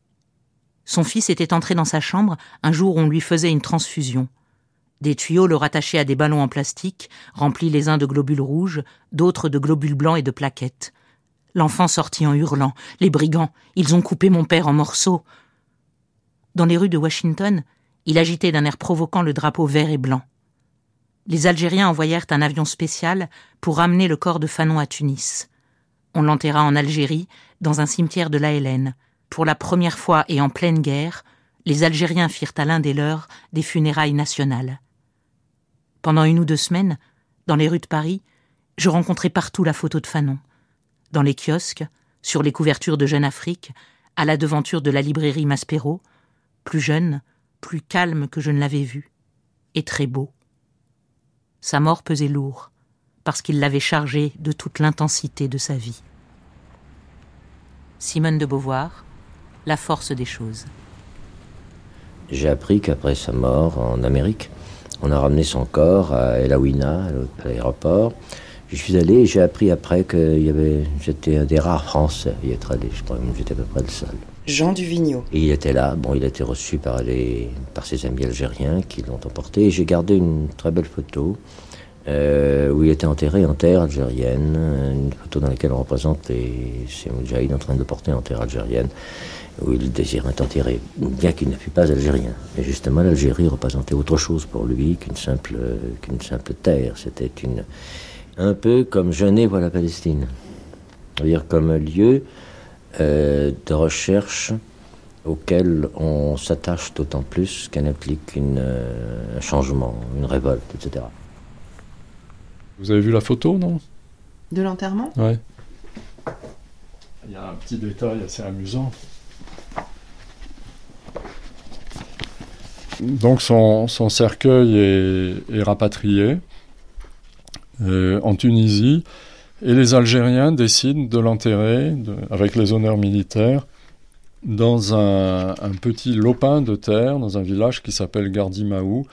Son fils était entré dans sa chambre un jour où on lui faisait une transfusion. Des tuyaux le rattachaient à des ballons en plastique, remplis les uns de globules rouges, d'autres de globules blancs et de plaquettes. L'enfant sortit en hurlant. Les brigands, ils ont coupé mon père en morceaux. Dans les rues de Washington, il agitait d'un air provoquant le drapeau vert et blanc. Les Algériens envoyèrent un avion spécial pour ramener le corps de Fanon à Tunis. On l'enterra en Algérie, dans un cimetière de la Hélène. Pour la première fois et en pleine guerre, les Algériens firent à l'un des leurs des funérailles nationales. Pendant une ou deux semaines, dans les rues de Paris, je rencontrai partout la photo de Fanon. Dans les kiosques, sur les couvertures de Jeune Afrique, à la devanture de la librairie Maspero, plus jeune, plus calme que je ne l'avais vu, et très beau. Sa mort pesait lourd, parce qu'il l'avait chargé de toute l'intensité de sa vie. Simone de Beauvoir, La force des choses. J'ai appris qu'après sa mort en Amérique, on a ramené son corps à El Aouina, à l'aéroport. Je suis allé et j'ai appris après que j'étais un des rares Français à y être allé. Je crois que j'étais à peu près le seul. Jean Duvigneau. Et il était là. Bon, il a été reçu par, les, par ses amis algériens qui l'ont emporté. Et j'ai gardé une très belle photo euh, où il était enterré en terre algérienne. Une photo dans laquelle on représente les, ces Moudjahid en train de porter en terre algérienne où il désirait être enterré, bien qu'il ne fût pas algérien. Et justement, l'Algérie représentait autre chose pour lui qu'une simple, qu'une simple terre. C'était une, un peu comme Genève à la Palestine. C'est-à-dire comme un lieu euh, de recherche auquel on s'attache d'autant plus qu'elle implique une, euh, un changement, une révolte, etc. Vous avez vu la photo, non? De l'enterrement? Ouais. Il y a un petit détail assez amusant. Donc son, cercueil est, rapatrié euh, en Tunisie et les Algériens décident de l'enterrer avec les honneurs militaires dans un, petit lopin de terre dans un village qui s'appelle Gardimaou,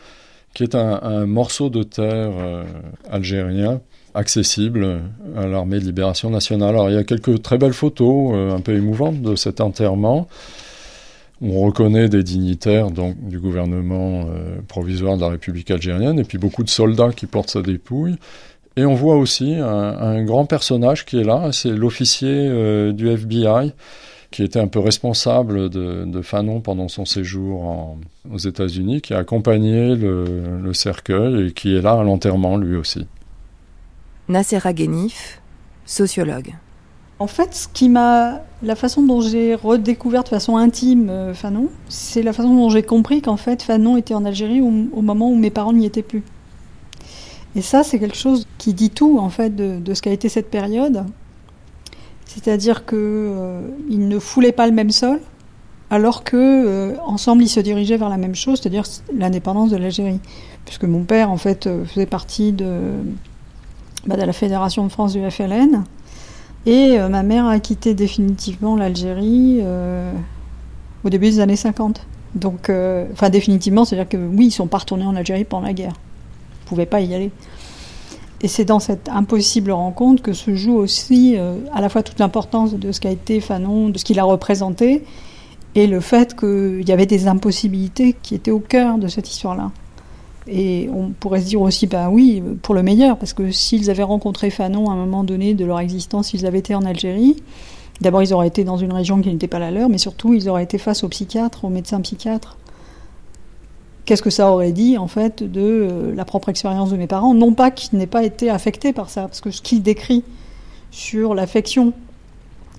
qui est un, un morceau de terre euh, algérien accessible à l'armée de libération nationale. Alors il y a quelques très belles photos euh, un peu émouvantes de cet enterrement. On reconnaît des dignitaires du gouvernement euh, provisoire de la République algérienne et puis beaucoup de soldats qui portent sa dépouille. Et on voit aussi un, grand personnage qui est là, c'est l'officier euh, du FBI qui était un peu responsable de, Fanon pendant son séjour aux États-Unis, qui a accompagné le, le cercueil et qui est là à l'enterrement lui aussi. Nasser Ghenif, sociologue. En fait, ce qui m'a, la façon dont j'ai redécouvert de façon intime euh, Fanon, c'est la façon dont j'ai compris qu'en fait Fanon était en Algérie au, moment où mes parents n'y étaient plus. Et ça, c'est quelque chose qui dit tout en fait de, ce qu'a été cette période. C'est-à-dire que euh, ne foulaient pas le même sol, alors que euh, ensemble ils se dirigeaient vers la même chose, c'est-à-dire l'indépendance de l'Algérie. Puisque mon père en fait faisait partie de, bah, de la Fédération de France du FLN. Et euh, ma mère a quitté définitivement l'Algérie euh, au début des années 50. Donc, euh, enfin définitivement, c'est-à-dire que oui, ils sont pas retournés en Algérie pendant la guerre. Ils pouvaient pas y aller. Et c'est dans cette impossible rencontre que se joue aussi à la fois toute l'importance de ce qu'a été Fanon, de ce qu'il a représenté, et le fait qu'il y avait des impossibilités qui étaient au cœur de cette histoire-là. Et on pourrait se dire aussi, ben oui, pour le meilleur, parce que s'ils avaient rencontré Fanon à un moment donné de leur existence, s'ils avaient été en Algérie, d'abord ils auraient été dans une région qui n'était pas la leur, mais surtout ils auraient été face aux psychiatres, aux médecins psychiatres. Qu'est-ce que ça aurait dit en fait de euh, la propre expérience de mes parents? Non pas qu'ils n'aient pas été affectés par ça, parce que ce qu'il décrit sur l'affection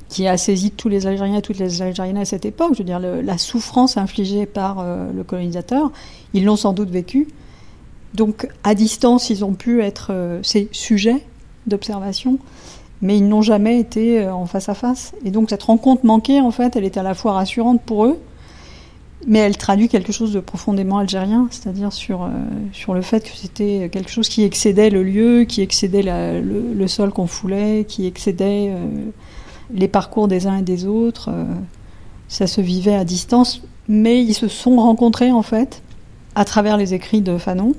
qui a saisi tous les Algériens et toutes les Algériennes à cette époque, je veux dire le- la souffrance infligée par euh, le colonisateur, ils l'ont sans doute vécu. Donc à distance, ils ont pu être euh, ces sujets d'observation, mais ils n'ont jamais été euh, en face à face. Et donc cette rencontre manquée, en fait, elle est à la fois rassurante pour eux, mais elle traduit quelque chose de profondément algérien, c'est-à-dire sur, euh, sur le fait que c'était quelque chose qui excédait le lieu, qui excédait le, sol qu'on foulait, qui excédait les parcours des uns et des autres. ça se vivait à distance, mais ils se sont rencontrés en fait à travers les écrits de Fanon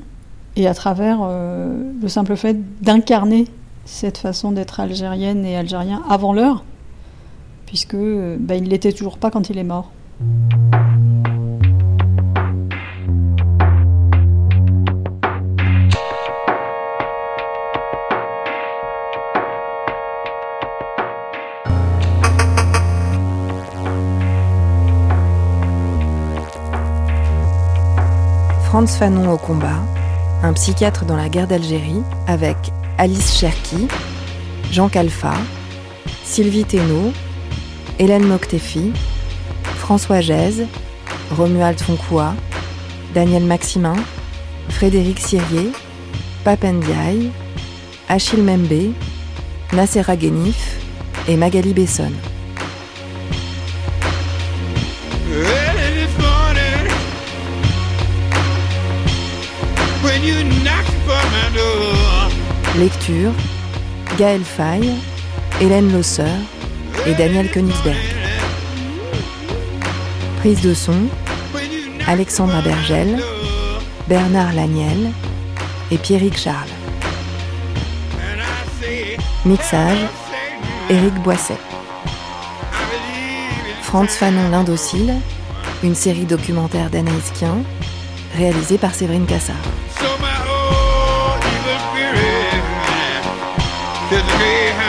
et à travers euh, le simple fait d'incarner cette façon d'être algérienne et algérien avant l'heure, puisque euh, bah, il l'était toujours pas quand il est mort. Franz Fanon au combat, un psychiatre dans la guerre d'Algérie, avec Alice Cherki, Jean Calfa, Sylvie Thénault, Hélène Moctefi, François Gèze, Romuald Foncoua, Daniel Maximin, Frédéric Sirier, Papendiaï, Achille Membe, Nasser Ghenif et Magali Besson. Lecture Gaël Faye, Hélène Losseur et Daniel Königsberg. Prise de son Alexandra Bergel, Bernard Laniel et Pierrick Charles. Mixage Éric Boisset. Franz Fanon l'Indocile, une série documentaire d'Anaïs Kien, réalisée par Séverine Cassard. There's a